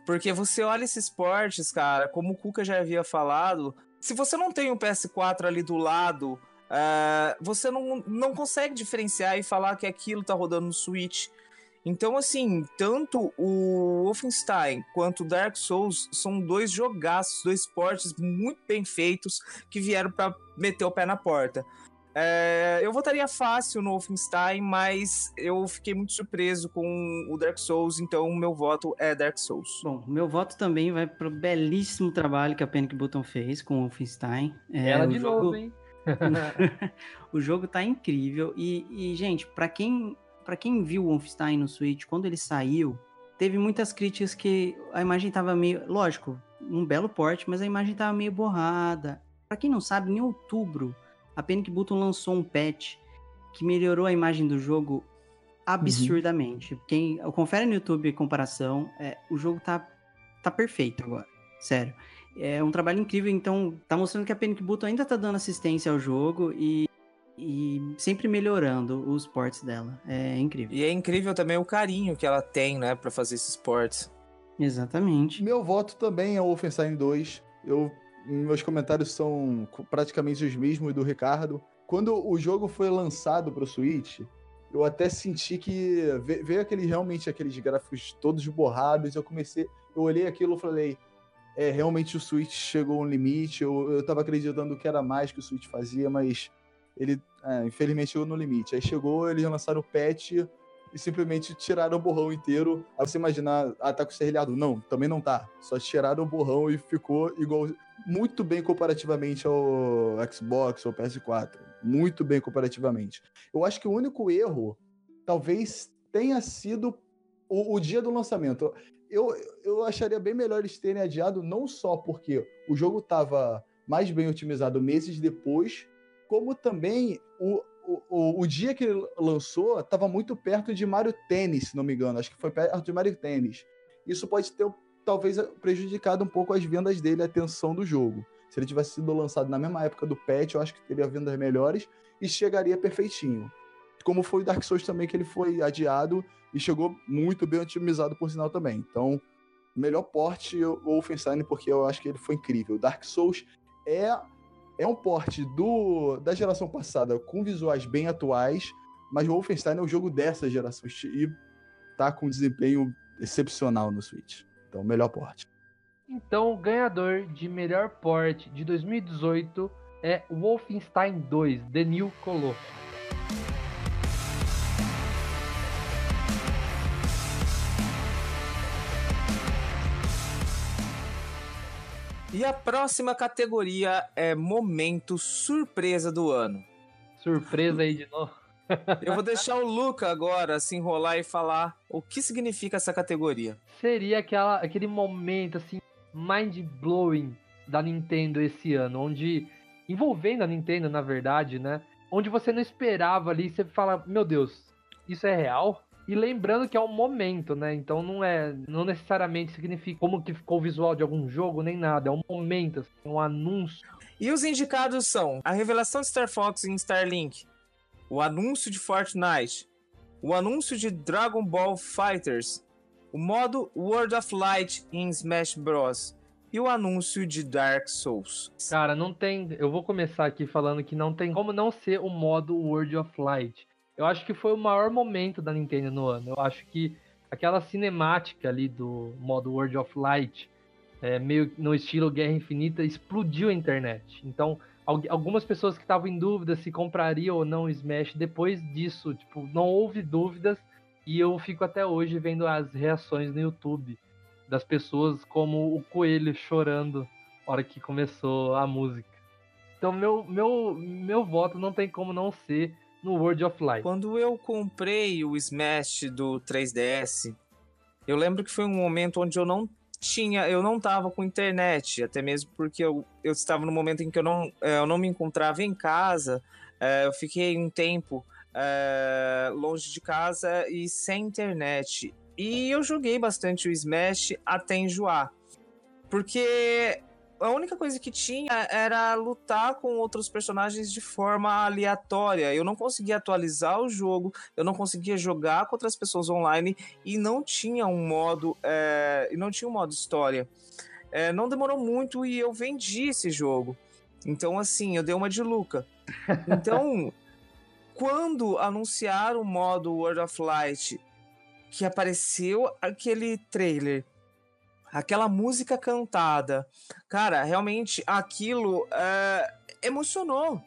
Porque você olha esses portes, cara, como o Kuka já havia falado, se você não tem um PS4 ali do lado, ah, você não, não consegue diferenciar e falar que aquilo tá rodando no Switch. Então, assim, tanto o Wolfenstein quanto o Dark Souls são dois jogaços, dois portes muito bem feitos que vieram pra meter o pé na porta. É, eu votaria fácil no Wolfenstein, mas eu fiquei muito surpreso com o Dark Souls, então o meu voto é Dark Souls. Bom, meu voto também vai pro belíssimo trabalho que a Panic Button fez com o Wolfenstein. É, Ela o de jogo- novo, hein? <laughs> o jogo tá incrível e, e, gente, pra quem para quem viu o Wolfenstein no Switch quando ele saiu, teve muitas críticas que a imagem tava meio, lógico, um belo porte, mas a imagem tava meio borrada. Pra quem não sabe, em outubro a Panic Button lançou um patch que melhorou a imagem do jogo absurdamente. Quem confere no YouTube a comparação, é, o jogo tá tá perfeito agora, sério. É um trabalho incrível, então tá mostrando que a Panic Button ainda tá dando assistência ao jogo e, e sempre melhorando os ports dela. É incrível. E é incrível também o carinho que ela tem, né, pra fazer esses ports. Exatamente. Meu voto também é o Wolfenstein 2. Eu, meus comentários são praticamente os mesmos do Ricardo. Quando o jogo foi lançado pro Switch, eu até senti que ve- veio aquele realmente aqueles gráficos todos borrados. Eu comecei, eu olhei aquilo e falei, é, realmente o Switch chegou a um limite. Eu, eu tava acreditando que era mais que o Switch fazia, mas ele, é, infelizmente, chegou no limite. Aí chegou, eles lançaram o patch e simplesmente tiraram o borrão inteiro. Aí você imaginar, ah, tá com serrilhado. Não, também não tá. Só tiraram o borrão e ficou igual. Muito bem comparativamente ao Xbox ou PS4. Muito bem comparativamente. Eu acho que o único erro talvez tenha sido o, o dia do lançamento. Eu, eu acharia bem melhor eles terem adiado, não só porque o jogo tava mais bem otimizado meses depois, como também o, o, o, o dia que ele lançou tava muito perto de Mario Tennis, se não me engano. Acho que foi perto de Mario Tennis. Isso pode ter talvez prejudicado um pouco as vendas dele, a atenção do jogo. Se ele tivesse sido lançado na mesma época do patch, eu acho que teria vendas melhores e chegaria perfeitinho. Como foi o Dark Souls também, que ele foi adiado e chegou muito bem otimizado por sinal também. Então, melhor porte o Wolfenstein, porque eu acho que ele foi incrível. Dark Souls é, é um porte do, da geração passada com visuais bem atuais, mas o Wolfenstein é o jogo dessa geração e tá com desempenho excepcional no Switch. Então, melhor porte. Então, o ganhador de melhor porte de 2018 é Wolfenstein 2, The New Colossus. E a próxima categoria é Momento Surpresa do Ano. Surpresa aí de novo. Eu vou deixar o Luca agora se enrolar e falar o que significa essa categoria. Seria aquela, aquele momento assim mind blowing da Nintendo esse ano, onde envolvendo a Nintendo, na verdade, né? Onde você não esperava ali, você fala, meu Deus, isso é real? E lembrando que é um momento, né? Então não é, não necessariamente significa como que ficou o visual de algum jogo nem nada, é um momento, assim, um anúncio. E os indicados são a revelação de Star Fox em Starlink, o anúncio de Fortnite, o anúncio de Dragon Ball Fighters, o modo World of Light em Smash Bros. e o anúncio de Dark Souls. Cara, não tem. Eu vou começar aqui falando que não tem como não ser o modo World of Light. Eu acho que foi o maior momento da Nintendo no ano. Eu acho que aquela cinemática ali do modo World of Light, é, meio no estilo Guerra Infinita, explodiu a internet. Então, algumas pessoas que estavam em dúvida se comprariam ou não o Smash, depois disso, tipo, não houve dúvidas. E eu fico até hoje vendo as reações no YouTube das pessoas como o coelho chorando na hora que começou a música. Então meu, meu, meu voto não tem como não ser no World of Light. Quando eu comprei o Smash do 3DS, eu lembro que foi um momento onde eu não tinha, eu não tava com internet, até mesmo porque eu, eu estava no momento em que eu não, eh, eu não me encontrava em casa, eh, eu fiquei um tempo eh, longe de casa e sem internet. E eu joguei bastante o Smash até enjoar. Porque a única coisa que tinha era lutar com outros personagens de forma aleatória. Eu não conseguia atualizar o jogo, eu não conseguia jogar com outras pessoas online e não tinha um modo, é, e não tinha um modo história. É, não demorou muito e eu vendi esse jogo. Então, assim, eu dei uma de Luca. Então, <laughs> quando anunciaram o modo World of Light, que apareceu aquele trailer, aquela música cantada, cara, realmente aquilo é, emocionou.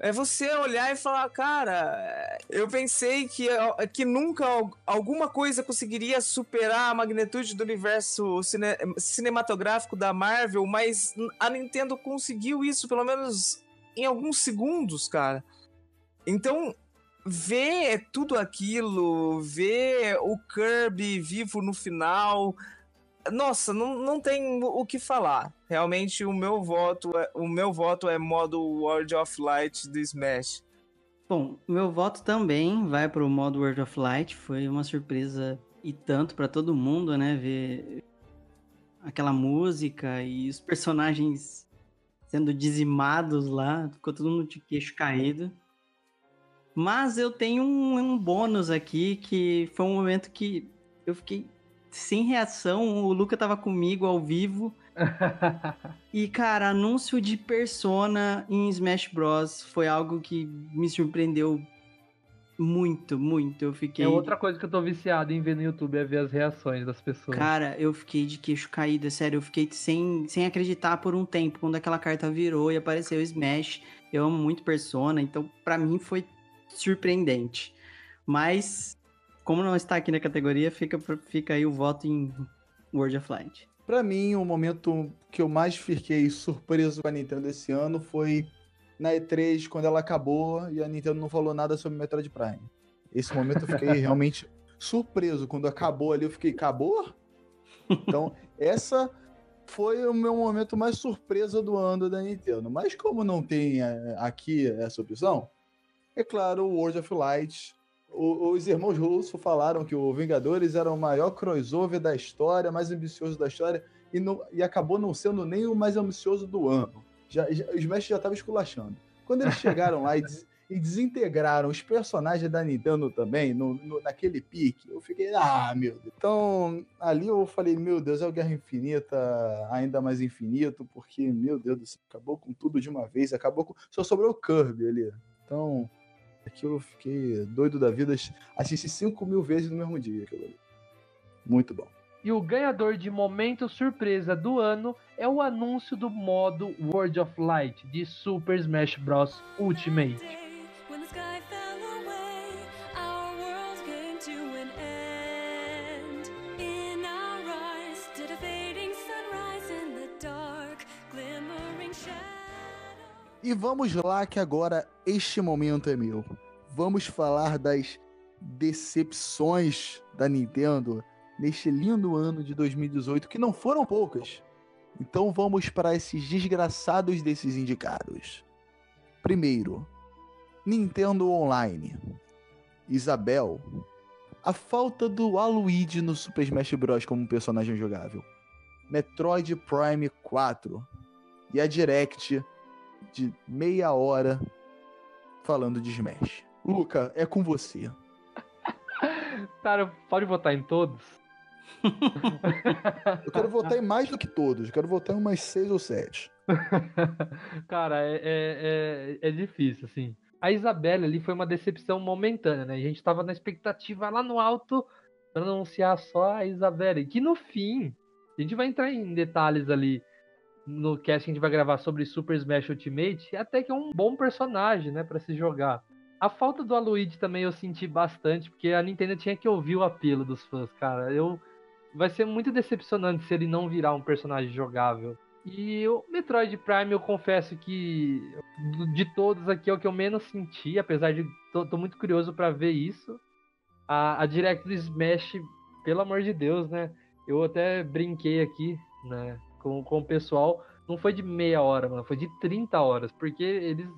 É você olhar e falar, cara, eu pensei que, que nunca al- alguma coisa conseguiria superar a magnitude do universo cine- cinematográfico da Marvel, mas a Nintendo conseguiu isso pelo menos em alguns segundos, cara. Então, ver tudo aquilo, ver o Kirby vivo no final, nossa, não, não tem o que falar. Realmente o meu voto é, o meu voto é modo World of Light do Smash. Bom, meu voto também vai pro modo World of Light. Foi uma surpresa e tanto pra todo mundo, né? Ver aquela música e os personagens sendo dizimados lá. Ficou todo mundo de queixo caído. Mas eu tenho um, um bônus aqui que foi um momento que eu fiquei sem reação. O Luca tava comigo ao vivo. <laughs> E, cara, anúncio de Persona em Smash Bros. foi algo que me surpreendeu muito, muito. Eu fiquei. É outra coisa que eu tô viciado em ver no YouTube, é ver as reações das pessoas. Cara, eu fiquei de queixo caído, é sério. Eu fiquei sem, sem acreditar por um tempo. Quando aquela carta virou e apareceu Smash. Eu amo muito Persona, então pra mim foi surpreendente. Mas, como não está aqui na categoria, fica, fica aí o voto em World of Light. Pra mim, o momento que eu mais fiquei surpreso com a Nintendo esse ano foi na E3, quando ela acabou e a Nintendo não falou nada sobre Metroid Prime. Esse momento eu fiquei <laughs> realmente surpreso. Quando acabou ali, eu fiquei, acabou? Então, <laughs> essa foi o meu momento mais surpresa do ano da Nintendo. Mas como não tem é, aqui essa opção, É claro, o World of Light. O- os irmãos Russo falaram que o Vingadores era o maior crossover da história, mais ambicioso da história, e, não- e acabou não sendo nem o mais ambicioso do ano. Já, já, os mestres já estavam esculachando. Quando eles chegaram lá e, des- <laughs> e desintegraram os personagens da Nintendo também, no, no- naquele pique, eu fiquei, ah, meu Deus. Então, ali eu falei, meu Deus, é o Guerra Infinita ainda mais infinito, porque, meu Deus do céu, acabou com tudo de uma vez, acabou com. Só sobrou o Kirby ali. Então, aquilo eu fiquei doido da vida. Assisti 5 mil vezes no mesmo dia aquilo ali. Muito bom. E o ganhador de momento surpresa do ano é o anúncio do modo World of Light de Super Smash Bros. Ultimate. E vamos lá que agora este momento é meu. Vamos falar das decepções da Nintendo neste lindo ano de 2018, que não foram poucas. Então vamos para esses desgraçados desses indicados. Primeiro, Nintendo Online. Isabel. A falta do Aluigi no Super Smash Bros. como personagem jogável. Metroid Prime 4. E a Direct de meia hora falando de Smash. Luca, é com você. <laughs> Cara, pode votar em todos? <laughs> Eu quero votar em mais do que todos. Eu quero votar em umas seis ou sete. <laughs> Cara, é, é, é, é difícil, assim. A Isabelle ali foi uma decepção momentânea, né? A gente tava na expectativa lá no alto pra anunciar só a Isabelle. Que no fim, a gente vai entrar em detalhes ali no cast que a gente vai gravar sobre Super Smash Ultimate. Até que é um bom personagem, né? Pra se jogar. A falta do Aloyd também eu senti bastante, porque a Nintendo tinha que ouvir o apelo dos fãs, cara. Eu vai ser muito decepcionante se ele não virar um personagem jogável. E o Metroid Prime, eu confesso que de todos aqui é o que eu menos senti, apesar de tô, tô muito curioso pra ver isso. A, a Direct do Smash, pelo amor de Deus, né? Eu até brinquei aqui, né, com, com o pessoal. Não foi de meia hora, mano, foi de 30 horas, porque eles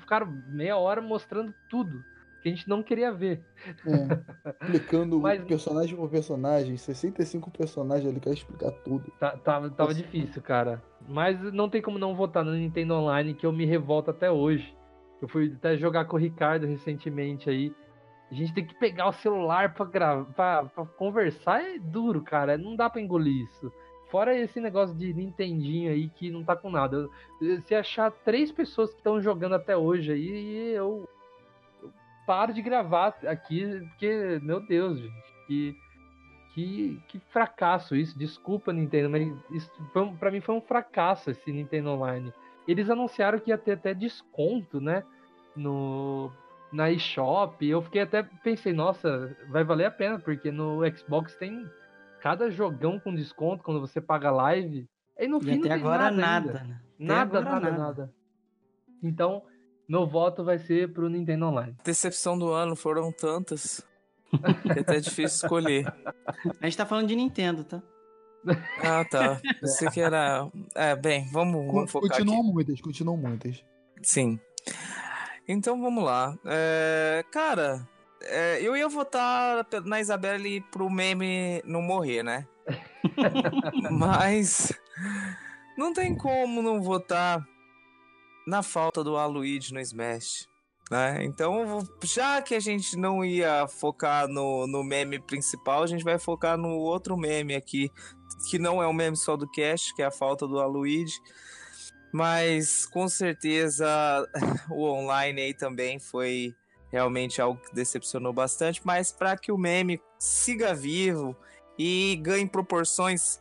ficaram meia hora mostrando tudo que a gente não queria ver. É, <laughs> explicando Mas- personagem por personagem, 65 personagens, ele quer explicar tudo. Tá, tava, tava Nossa. difícil, cara. Mas não tem como não votar no Nintendo Online, que eu me revolto até hoje. Eu fui até jogar com o Ricardo recentemente aí. A gente tem que pegar o celular pra, gravar, pra, pra conversar, é duro, cara. Não dá pra engolir isso. Fora esse negócio de Nintendinho aí que não tá com nada. Se achar três pessoas que estão jogando até hoje aí, eu, eu paro de gravar aqui, porque, meu Deus, gente, que, que, que fracasso isso. Desculpa, Nintendo, mas isso foi, pra mim foi um fracasso esse Nintendo Online. Eles anunciaram que ia ter até desconto, né? No, na eShop. Eu fiquei até pensei, nossa, vai valer a pena, porque no Xbox tem cada jogão com desconto quando você paga live. E no E fim não até tem agora nada. nada, ainda. né? Nada, agora nada, nada. Então, meu voto vai ser pro Nintendo Online. Decepção do ano foram tantas. que é até difícil escolher. A gente tá falando de Nintendo, tá? Ah, tá. Pensei que era. É, bem, vamos, vamos focar aqui. Continuam muitas, continuam muitas. Sim. Então vamos lá. É, cara, é, eu ia votar na Isabelle pro meme não morrer, né? <laughs> Mas não tem como não votar na falta do Aluigi no Smash. Né? Então, já que a gente não ia focar no, no meme principal, a gente vai focar no outro meme aqui, que não é o meme só do Cash, que é a falta do Aluigi. Mas com certeza <laughs> o online aí também foi realmente algo que decepcionou bastante. Mas para que o meme siga vivo e ganhe proporções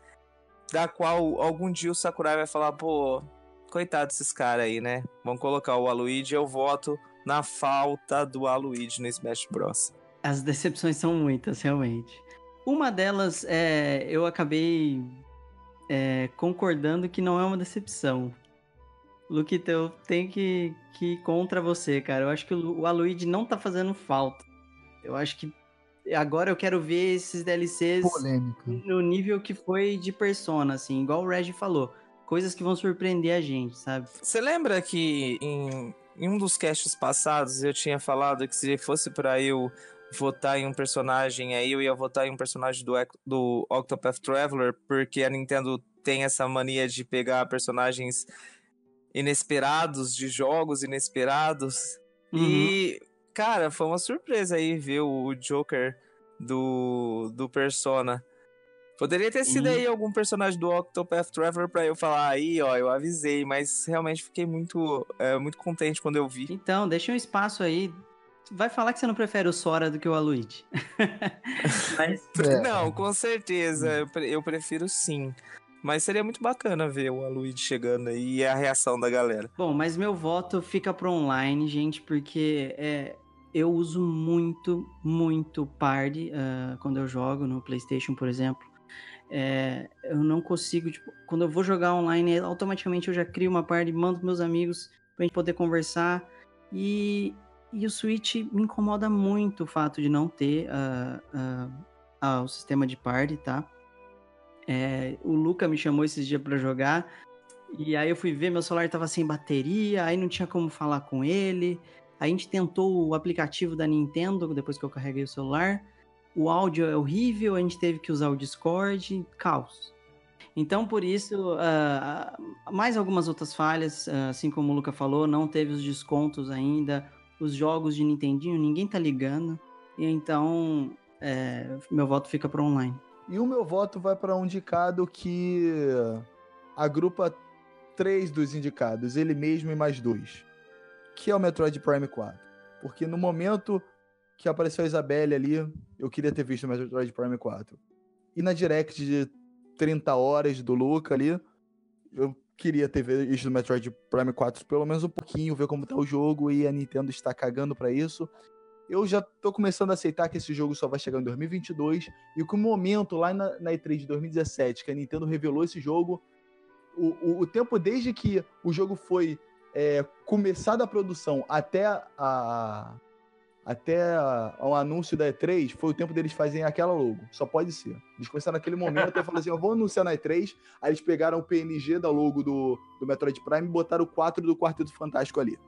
da qual algum dia o Sakurai vai falar, pô, coitado desses caras aí, né? Vamos colocar o Aluigi, eu voto na falta do Aluigi no Smash Bros. As decepções são muitas, realmente. Uma delas, é, eu acabei é, concordando que não é uma decepção. Luquita, eu tenho que, que ir contra você, cara. Eu acho que o, Lu- o Aluigi não tá fazendo falta. Eu acho que agora eu quero ver esses DLCs Polêmica. no nível que foi de Persona, assim, igual o Reg falou. Coisas que vão surpreender a gente, sabe? Você lembra que em em um dos casts passados eu tinha falado que se fosse pra eu votar em um personagem, aí eu ia votar em um personagem do, do Octopath Traveler, porque a Nintendo tem essa mania de pegar personagens inesperados, de jogos inesperados. Uhum. E, cara, foi uma surpresa aí ver o Joker do, do Persona. Poderia ter sido Sim. aí algum personagem do Octopath Traveler pra eu falar aí, ó, eu avisei, mas realmente fiquei muito, é, muito contente quando eu vi. Então, deixa um espaço aí. Vai falar que você não prefere o Sora do que o Aluigi. <laughs> Mas, <laughs> É. Não, com certeza, eu, pre- eu prefiro sim. Mas seria muito bacana ver o Aluigi chegando aí e a reação da galera. bom, mas meu voto fica pro online, gente, porque é, eu uso muito, muito party ah, quando eu jogo no PlayStation, por exemplo. É, eu não consigo, tipo, quando eu vou jogar online, automaticamente eu já crio uma party, mando pros meus amigos pra gente poder conversar. E, e o Switch me incomoda muito o fato de não ter ah, ah, o sistema de party, tá? É, o Luca me chamou esses dias pra jogar. E aí eu fui ver, meu celular tava sem bateria, aí não tinha como falar com ele. A gente tentou o aplicativo da Nintendo depois que eu carreguei o celular. O áudio é horrível, a gente teve que usar o Discord, caos. Então, por isso, ah, mais algumas outras falhas, ah, assim como o Luca falou, não teve os descontos ainda, os jogos de Nintendinho, ninguém tá ligando. E então, é, meu voto fica pro online. E o meu voto vai para um indicado que agrupa três dos indicados, ele mesmo e mais dois, que é o Metroid Prime 4. Porque no momento que apareceu a Isabelle ali, eu queria ter visto o Metroid Prime 4. E na direct de 30 horas do Luca ali, eu queria ter visto o Metroid Prime 4 pelo menos um pouquinho, ver como tá o jogo e a Nintendo está cagando pra isso. Eu já tô começando a aceitar que esse jogo só vai chegar em 2022 e que o momento lá na, na E3 de 2017 que a Nintendo revelou esse jogo, o, o, o tempo desde que o jogo foi é, começado a produção até a até o anúncio da E3 foi o tempo deles fazerem aquela logo. Só pode ser. Eles começaram naquele momento e falaram assim: eu vou anunciar na E3. Aí eles pegaram o PNG da logo do, do Metroid Prime e botaram o 4 do Quarteto Fantástico ali.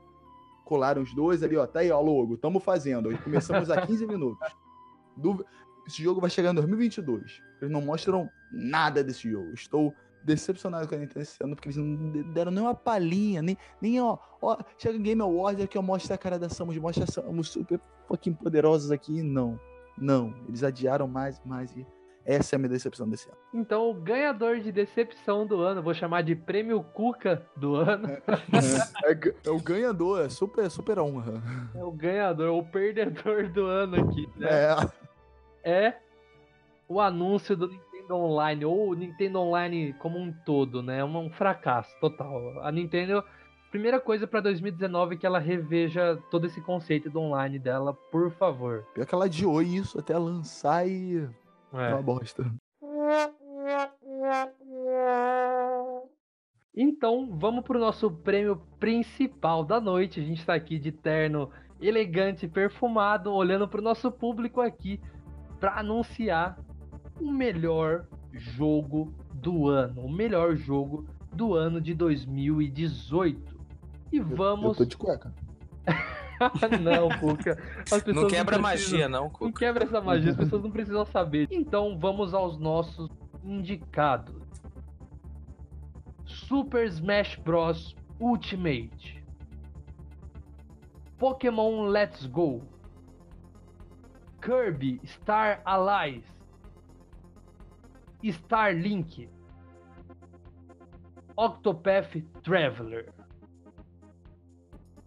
Colaram os dois ali, ó. Tá aí, ó, logo. Tamo fazendo. Começamos há 15 minutos. Esse jogo vai chegar em 2022. Eles não mostram nada desse jogo. Estou decepcionado com a Nintendo esse ano, porque eles não de- deram nem uma palhinha, nem, nem ó, ó, chega Game Awards aqui, ó, mostra a cara da Samus, mostra a Samus super fucking poderosos aqui. Não, não. Eles adiaram mais, mais e essa é a minha decepção desse ano. Então, o ganhador de decepção do ano, vou chamar de prêmio Cuca do ano, É, <laughs> é ga- é o ganhador, é super, super honra. é o ganhador, o perdedor do ano aqui, né? É, é o anúncio do Nintendo Online, ou o Nintendo Online como um todo, né? Um, um fracasso total. A Nintendo, primeira coisa pra 2019 é que ela reveja todo esse conceito do online dela, por favor. pior que ela adiou isso até lançar e é uma bosta. Então, vamos pro nosso prêmio principal da noite. A gente tá aqui de terno elegante, perfumado, olhando pro nosso público aqui para anunciar o melhor jogo do ano, o melhor jogo do ano de 2018. E Eu vamos tô de cueca. <laughs> <laughs> não, Cuca. Não quebra precisam- magia, não, Não Cuca. quebra essa magia, as pessoas não precisam saber. Então vamos aos nossos indicados. Super Smash Bros. Ultimate. Pokémon Let's Go. Kirby Star Allies. Starlink. Octopath Traveler.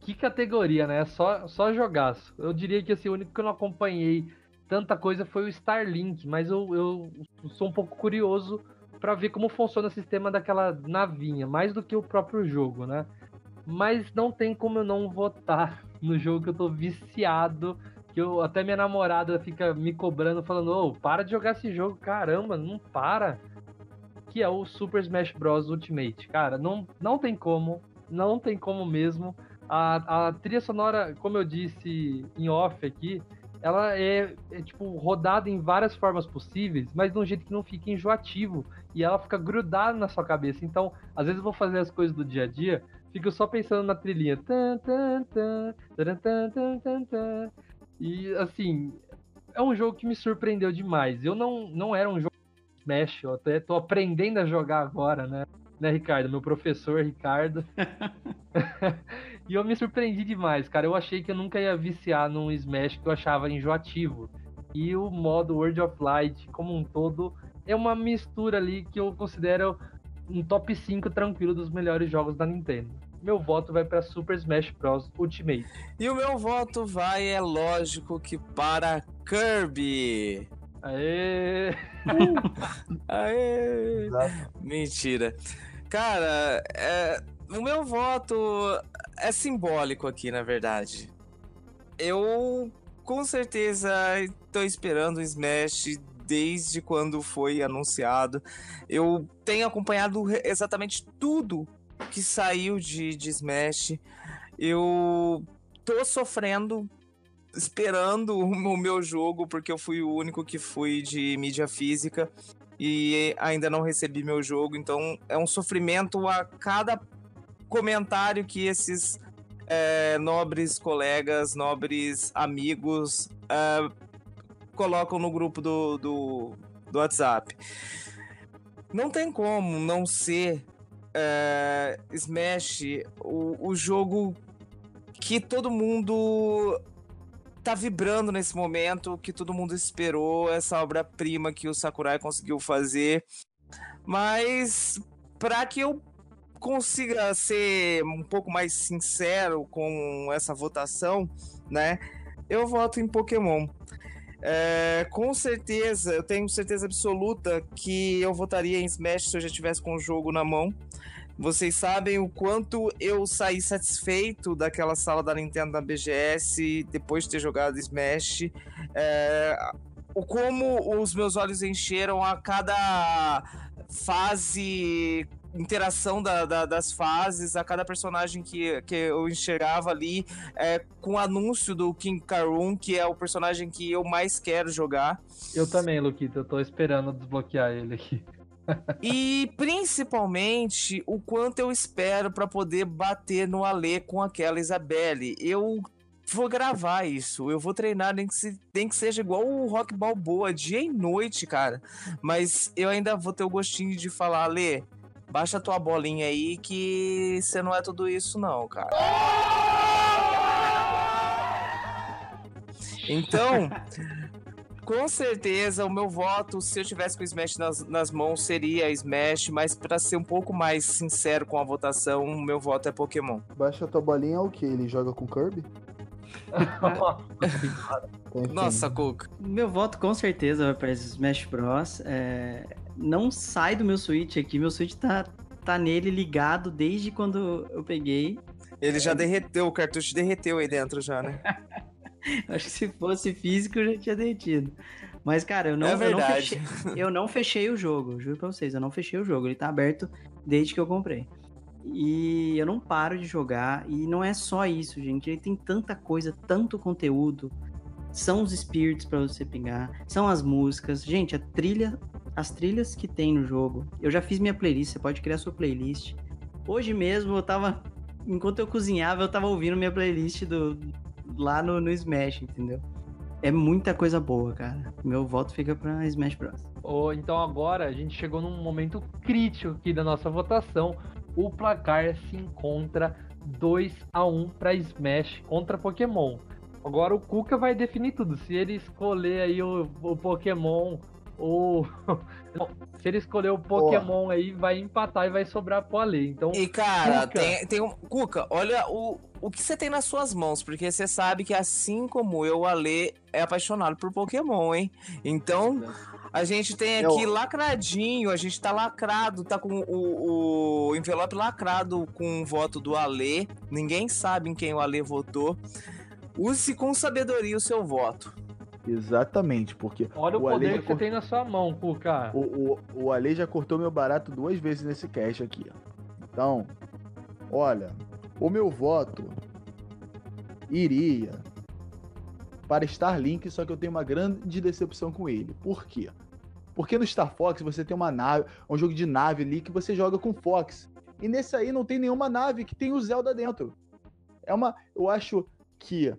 Que categoria, né? Só, só jogaço. Eu diria que assim, o único que eu não acompanhei tanta coisa foi o Starlink, mas eu, eu sou um pouco curioso pra ver como funciona o sistema daquela navinha, mais do que o próprio jogo, né? Mas não tem como eu não votar no jogo que eu tô viciado, que eu até minha namorada fica me cobrando falando: "Ô, para de jogar esse jogo, caramba, não para". Que é o Super Smash Bros Ultimate. Cara, não não tem como, não tem como mesmo. A, a trilha sonora, como eu disse em off aqui, ela é, é, tipo rodada em várias formas possíveis, mas de um jeito que não fica enjoativo e ela fica grudada na sua cabeça. Então, às vezes eu vou fazer as coisas do dia a dia, fico só pensando na trilhinha. E assim, é um jogo que me surpreendeu demais. Eu não, não era um jogo Smash, eu até tô aprendendo a jogar agora, né? Né, Ricardo? Meu professor, Ricardo. <laughs> e eu me surpreendi demais, cara. Eu achei que eu nunca ia viciar num Smash que eu achava enjoativo. E o modo World of Light, como um todo, é uma mistura ali que eu considero um top 5 tranquilo dos melhores jogos da Nintendo. Meu voto vai para Super Smash Bros. Ultimate. E o meu voto vai, é lógico, que para Kirby. Aê! <laughs> Aê! Exato. Mentira. Cara, é, o meu voto é simbólico aqui, na verdade. Eu com certeza estou esperando o Smash desde quando foi anunciado. Eu tenho acompanhado exatamente tudo que saiu de, de Smash. Eu tô sofrendo esperando <laughs> o meu jogo, porque eu fui o único que fui de mídia física e ainda não recebi meu jogo, então é um sofrimento a cada comentário que esses é, nobres colegas, nobres amigos é, colocam no grupo do, do, do WhatsApp. Não tem como não ser é, Smash o, o jogo que todo mundo tá vibrando nesse momento, que todo mundo esperou, essa obra-prima que o Sakurai conseguiu fazer. Mas para que eu consiga ser um pouco mais sincero com essa votação, né? Eu voto em Pokémon. É, com certeza, eu tenho certeza absoluta que eu votaria em Smash se eu já tivesse com o jogo na mão. Vocês sabem o quanto eu saí satisfeito daquela sala da Nintendo da BGS depois de ter jogado Smash. É, o como os meus olhos encheram a cada fase, interação da- da- das fases, a cada personagem que, que eu enxergava ali, é, com o anúncio do King Karun, que é o personagem que eu mais quero jogar. Eu também, Luquita, eu tô esperando desbloquear ele aqui. <laughs> E principalmente o quanto eu espero pra poder bater no Alê com aquela Isabelle. Eu vou gravar isso, eu vou treinar, nem que, se- nem que seja igual o Rock Balboa, dia e noite, cara. Mas eu ainda vou ter o gostinho de falar, Alê, baixa tua bolinha aí que você não é tudo isso não, cara. Então, com certeza, o meu voto, se eu tivesse com o Smash nas, nas mãos, seria Smash, mas pra ser um pouco mais sincero com a votação, o meu voto é Pokémon. Baixa tua bolinha é o que? Ele joga com Kirby? <laughs> Nossa, Cuca. Meu voto com certeza vai para Smash Bros. É, Não sai do meu Switch aqui, meu Switch tá, tá nele ligado desde quando eu peguei. Ele já derreteu, o cartucho derreteu aí dentro já, né? <laughs> Acho que se fosse físico eu já tinha derretido. Mas, cara, eu não, é eu não fechei, eu não fechei o jogo, juro pra vocês, eu não fechei o jogo. Ele tá aberto desde que eu comprei. E eu não paro de jogar. E não é só isso, gente. Ele tem tanta coisa, tanto conteúdo. São os spirits pra você pegar, são as músicas. Gente, a trilha, as trilhas que tem no jogo. Eu já fiz minha playlist, você pode criar sua playlist. Hoje mesmo eu tava. Enquanto eu cozinhava, eu tava ouvindo minha playlist do, lá no, no Smash, entendeu? É muita coisa boa, cara. Meu voto fica pra Smash Bros. Ou então agora a gente chegou num momento crítico aqui da nossa votação. O placar se encontra 2 a 1 para Smash contra Pokémon. Agora o Kuka vai definir tudo. Se ele escolher aí o, o Pokémon ou <laughs> se ele escolher o Pokémon aí vai empatar e vai sobrar pro Ale. Então E, cara, Cuca. tem, tem um. Cuca, olha o, o que você tem nas suas mãos, porque você sabe que assim como eu, o Ale é apaixonado por Pokémon, hein? Então, a gente tem aqui Eu- lacradinho, a gente tá lacrado, tá com o, o envelope lacrado com o voto do Ale. Ninguém sabe em quem o Ale votou. Use com sabedoria o seu voto. Exatamente, porque olha o, o Ale poder já que você tem na sua mão, Kuka. o, o, o Ale já cortou meu barato duas vezes nesse cast aqui. Então, olha, o meu voto iria para Starlink, só que eu tenho uma grande decepção com ele. Por quê? Porque no Star Fox você tem uma nave, um jogo de nave ali que você joga com Fox. E nesse aí não tem nenhuma nave que tem o Zelda dentro. É uma. Eu acho que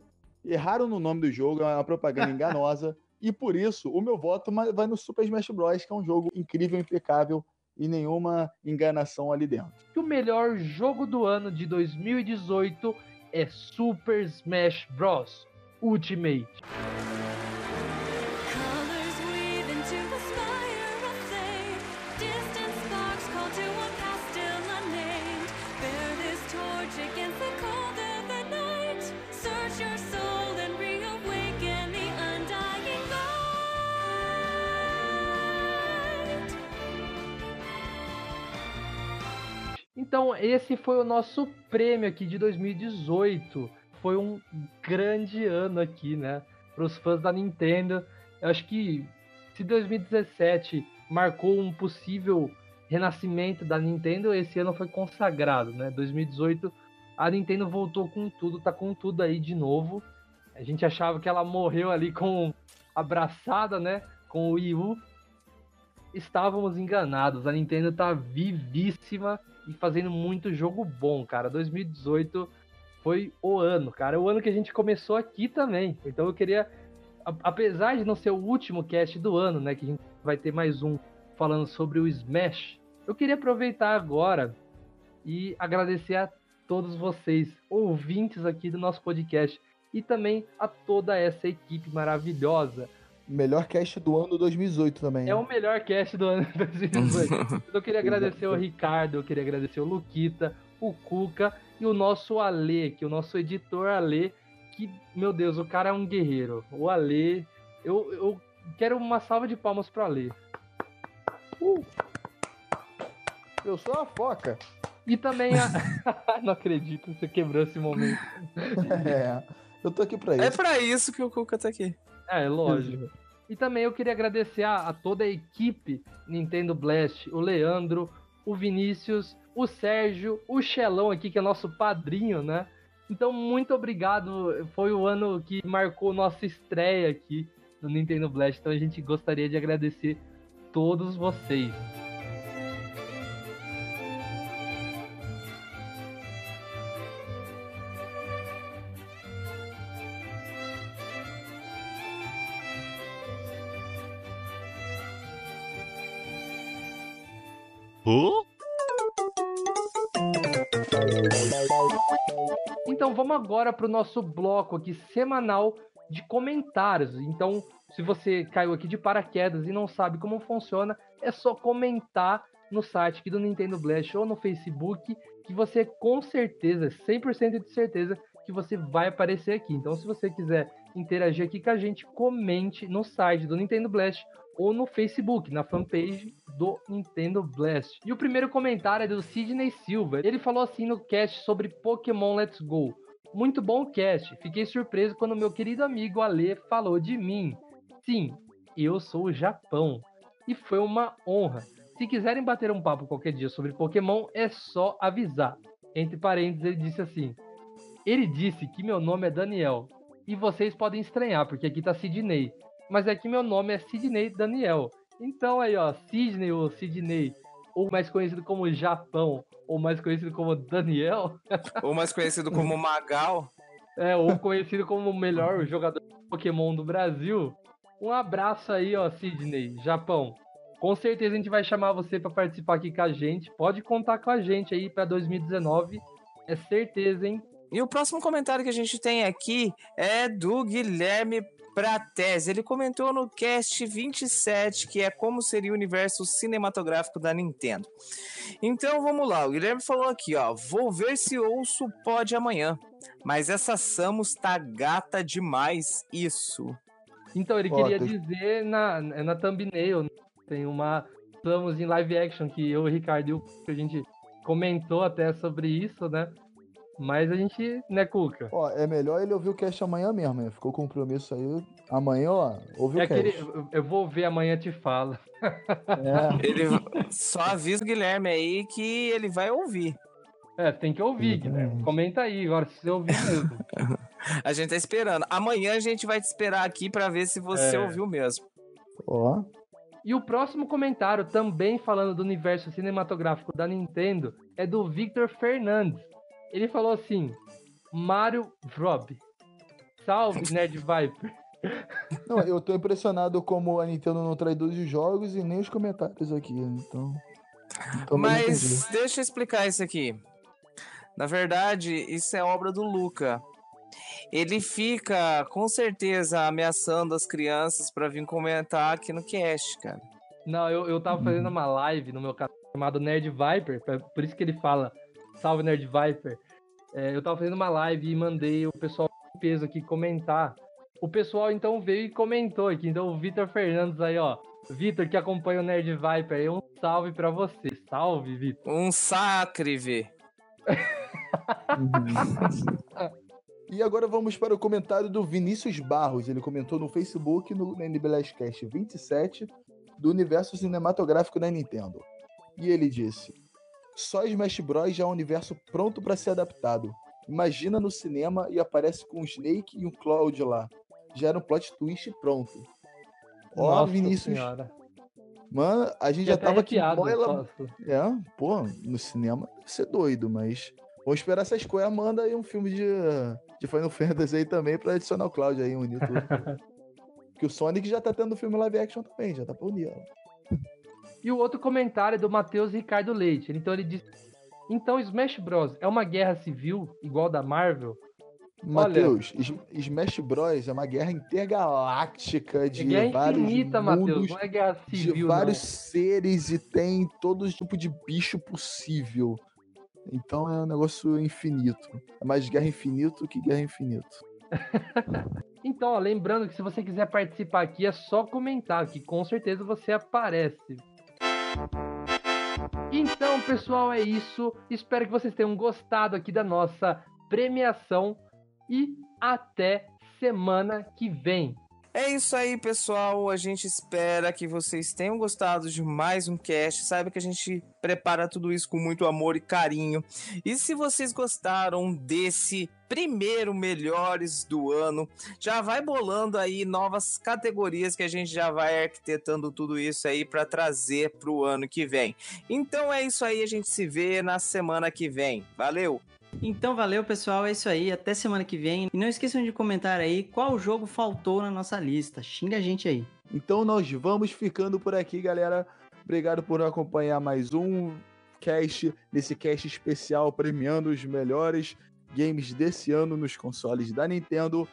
erraram no nome do jogo, é uma propaganda <laughs> enganosa. e por isso, o meu voto vai no Super Smash Bros., que é um jogo incrível, impecável e nenhuma enganação ali dentro. que o melhor jogo do ano de 2018 é Super Smash Bros. Ultimate. Então, esse foi o nosso prêmio aqui de 2018. Foi um grande ano aqui, né? Para os fãs da Nintendo. Eu acho que se 2017 marcou um possível renascimento da Nintendo, esse ano foi consagrado, né? 2018 a Nintendo voltou com tudo, tá com tudo aí de novo. A gente achava que ela morreu ali com abraçada, né? Com o Wii U. Estávamos enganados. A Nintendo tá vivíssima e fazendo muito jogo bom, cara. 2018 foi o ano, cara. O ano que a gente começou aqui também. Então eu queria, apesar de não ser o último cast do ano, né, que a gente vai ter mais um falando sobre o Smash, eu queria aproveitar agora e agradecer a todos vocês, ouvintes aqui do nosso podcast, e também a toda essa equipe maravilhosa. Melhor cast do ano 2018 também. É o melhor cast do ano <laughs> 2018. <laughs> Eu queria agradecer o Ricardo, eu queria agradecer o Luquita, o Cuca e o nosso Ale, que é o nosso editor Ale, que, meu Deus, o cara é um guerreiro. O Ale, eu, eu quero uma salva de palmas pro Ale. Eu sou a foca. E também a. <laughs> Não acredito, você quebrou esse momento. É. Eu tô aqui pra isso. É pra isso que o Cuca tá aqui. É, lógico. E também eu queria agradecer a, a toda a equipe Nintendo Blast, o Leandro, o Vinícius, o Sérgio, o Xelão aqui, que é nosso padrinho, né? Então, muito obrigado. Foi o ano que marcou nossa estreia aqui no Nintendo Blast. Então, a gente gostaria de agradecer todos vocês. Vamos agora para o nosso bloco aqui semanal de comentários. Então, se você caiu aqui de paraquedas e não sabe como funciona, é só comentar no site aqui do Nintendo Blast ou no Facebook, que você com certeza, 100% de certeza, que você vai aparecer aqui. Então, se você quiser interagir aqui com a gente, comente no site do Nintendo Blast ou no Facebook, na fanpage do Nintendo Blast. E o primeiro comentário é do Sidney Silva. Ele falou assim no cast sobre Pokémon Let's Go. Muito bom o cast. Fiquei surpreso quando meu querido amigo Ale falou de mim. Sim, eu sou o Japão. E foi uma honra. Se quiserem bater um papo qualquer dia sobre Pokémon, é só avisar. Entre parênteses, ele disse assim: Ele disse que meu nome é Daniel. E vocês podem estranhar, porque aqui tá Sidney. Mas é que meu nome é Sidney Daniel. Então aí, ó, Sidney ou Sidney, ou mais conhecido como Japão, ou mais conhecido como Daniel, Ou mais conhecido como Magal. <laughs> é, ou conhecido como o melhor jogador de Pokémon do Brasil. Um abraço aí, ó, Sidney, Japão. Com certeza a gente vai chamar você para participar aqui com a gente. Pode contar com a gente aí para 2019. É certeza, hein? E o próximo comentário que a gente tem aqui é do Guilherme Prates. Ele comentou no cast 27, que é como seria o universo cinematográfico da Nintendo. Então vamos lá, o Guilherme falou aqui, ó. Vou ver se ouço o pod amanhã. Mas essa Samus tá gata demais, isso. Então, ele queria dizer na, na thumbnail, né? tem uma Samus em live action que eu, o Ricardo e o a gente comentou até sobre isso, né? Mas a gente, né, Cuca? Ó, é melhor ele ouvir o cast amanhã mesmo, né? Ficou compromisso aí. Amanhã, ó, ouve É o cast. aquele, eu- vou ver amanhã te falo. É. <laughs> Ele só avisa o Guilherme aí que ele vai ouvir. É, tem que ouvir, Guilherme. Comenta aí agora se você ouvir mesmo. <laughs> A gente tá esperando. Amanhã a gente vai te esperar aqui pra ver se você É. ouviu mesmo. Ó. E o próximo comentário, também falando do universo cinematográfico da Nintendo, é do Victor Fernandes. Ele falou assim: Mario Vrob. Salve, <laughs> Nerd Viper. Não, eu tô impressionado como a Nintendo não traz todos os jogos e nem os comentários aqui, então. então. Mas deixa eu explicar isso aqui. Na verdade, isso é obra do Luca. Ele fica, com certeza, ameaçando as crianças pra vir comentar aqui no cast, cara. Não, eu, eu tava fazendo uma live no meu canal chamado Nerd Viper, por isso que ele fala Salve Nerd Viper. É, eu tava fazendo uma live e mandei o pessoal em peso aqui comentar. O pessoal então veio e comentou aqui. Então o Vitor Fernandes aí, ó. Vitor que acompanha o Nerd Viper aí, um salve pra você. Salve, Vitor. Um sacre, vê. <laughs> E agora vamos para o comentário do Vinícius Barros. Ele comentou no Facebook, no NBLastcast 27, do universo cinematográfico da Nintendo. E ele disse: Só Smash Bros. já é um universo pronto para ser adaptado. Imagina no cinema e aparece com um Snake e um Cloud lá. Já era um plot twist pronto. Ó, Nossa Vinícius. Senhora. Mano, a gente Fiquei já tava aqui. ela- só- É, pô, no cinema deve ser doido, mas. Vamos esperar essa Square manda aí um filme de, de Final Fantasy aí também pra adicionar o Cloud aí, unir tudo. <laughs> Porque o Sonic já tá tendo filme live action também, já tá pra unir. ó. E o outro comentário é do Matheus Ricardo Leite. Então ele diz: Então Smash Bros. é uma guerra civil igual da Marvel? Matheus, Smash Bros. é uma guerra intergaláctica É de guerra vários infinita, Matheus. mundos, Não é guerra de civil, vários não. seres e tem todo tipo de bicho possível. Então é um negócio infinito. É mais guerra infinito que guerra infinito. <laughs> Então, ó, lembrando que se você quiser participar aqui, é só comentar, que com certeza você aparece. Então, pessoal, é isso. Espero que vocês tenham gostado aqui da nossa premiação e até semana que vem. É isso aí, pessoal. A gente espera que vocês tenham gostado de mais um cast. Saiba que a gente prepara tudo isso com muito amor e carinho. E se vocês gostaram desse primeiro melhores do ano, já vai bolando aí novas categorias que a gente já vai arquitetando tudo isso aí para trazer para o ano que vem. Então é isso aí, a gente se vê na semana que vem. Valeu! Então valeu, pessoal. É isso aí. Até semana que vem. E não esqueçam de comentar aí qual jogo faltou na nossa lista. Xinga a gente aí. Então nós vamos ficando por aqui, galera. Obrigado por acompanhar mais um cast, nesse cast especial premiando os melhores games desse ano nos consoles da Nintendo.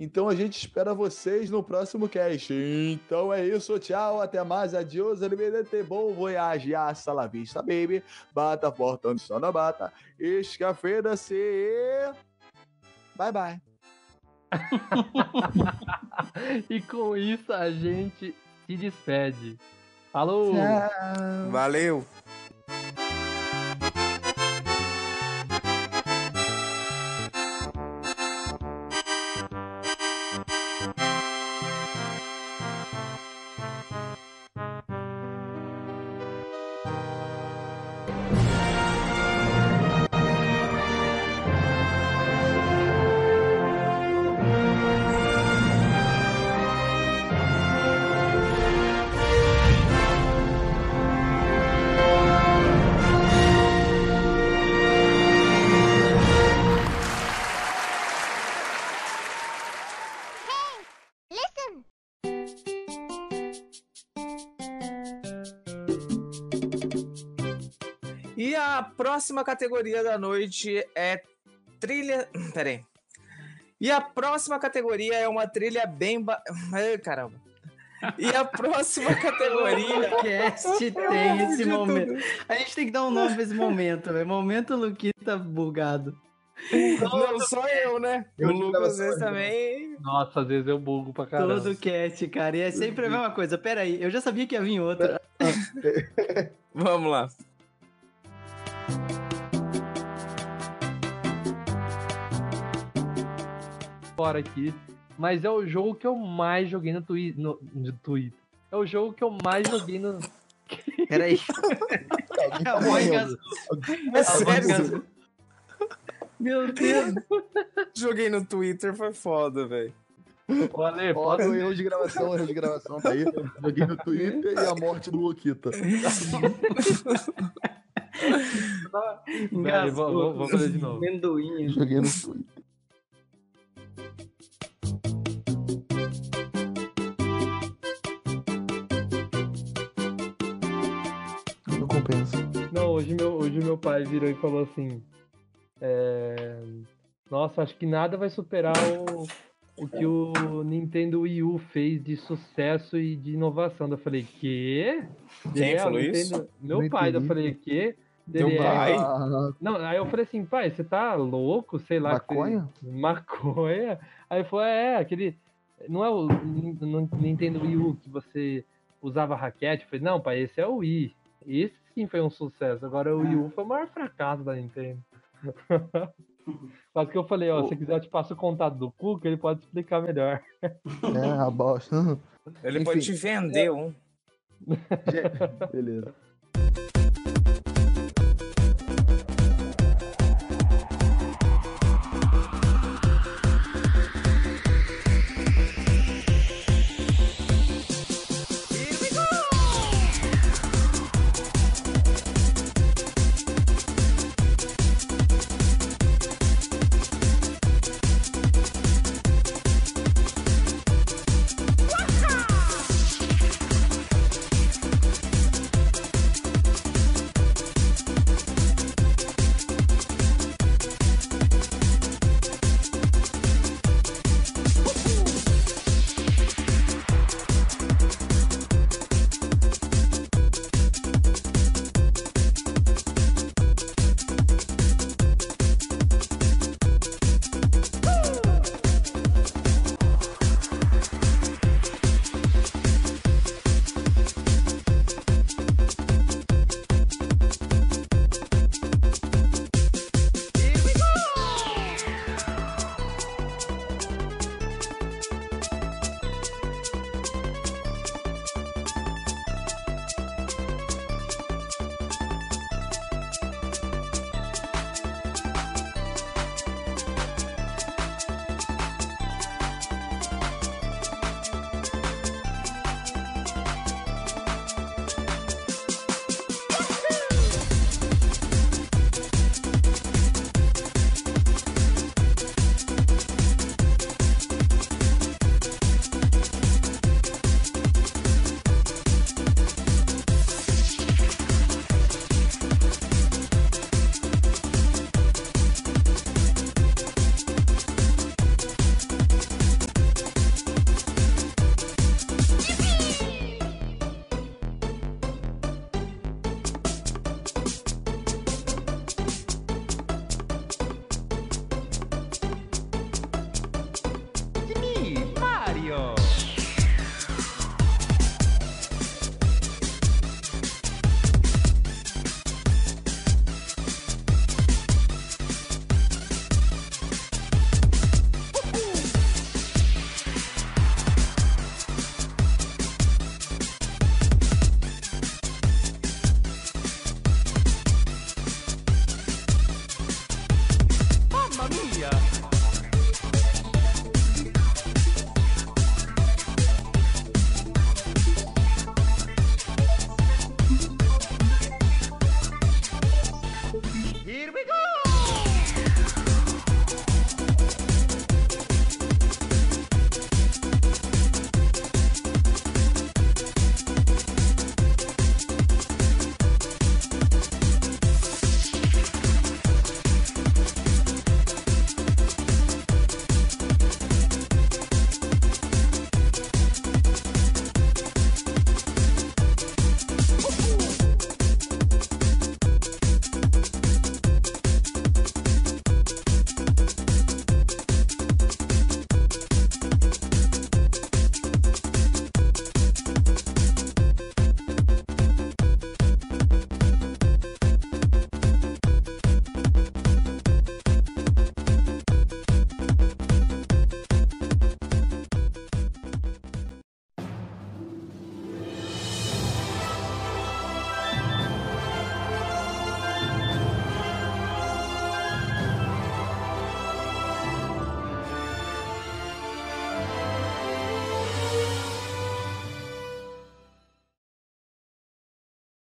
Então a gente espera vocês no próximo cast. Então é isso, tchau, até mais, adiós, arrivederci, bom voyage, hasta la vista, baby. Bata forte onde só na bata, escafeda-se. Bye, bye. <laughs> E com isso a gente se despede. Falou! Valeu! Próxima categoria da noite é trilha. <clears throat> Peraí. E a próxima categoria é uma trilha bem. Ba... <laughs> Ai, caramba. E a próxima <laughs> categoria. O cast <laughs> tem esse momento. A gente tem que dar um nome pra esse momento, velho. Momento Luquita bugado. Não sou eu, né? Eu o Lucas às também. Nossa, às vezes eu bugo pra caramba. Todo cast, cara. E é sempre a mesma coisa. Pera aí, eu já sabia que ia vir outra. Vamos lá. Fora aqui. Mas é o jogo que eu mais joguei no, twi no, no Twitter. É o jogo que eu mais joguei no. <laughs> Pera aí. Alguém <laughs> tá A voz morrendo. engasgou. É voz sério. Meu Deus. joguei no Twitter, foi foda, velho. Ó, pode... erro de gravação, erro de gravação, tá aí. Joguei no Twitter e a morte do Luquita. <laughs> Aí, vou- vou- vou fazer de novo. Amendoim. Joguei no Twitter. Não compensa. Não, hoje meu, hoje meu pai virou e falou assim: é, Nossa, acho que nada vai superar o, o que o Nintendo Wii U fez de sucesso e de inovação. Eu falei, quê? Quem "É, falou isso?" Nintendo-" Meu Não pai, daí eu entendi. falei, quê? Teu Ele, "É, pai? Não, aí eu falei assim, pai, você tá louco? Sei lá. que você- Maconha? <laughs> Maconha? Aí ele falou, é, aquele. Não é o Nintendo Wii U que você usava raquete? Eu falei, não, pai, esse é o Wii. Esse sim foi um sucesso. Agora o Wii U foi o maior fracasso da Nintendo. <laughs> Quase que eu falei, ó, se quiser eu te passo o contato do Cuca, ele pode explicar melhor. <laughs> É, a bosta. Ele Enfim. pode te vender um. Beleza.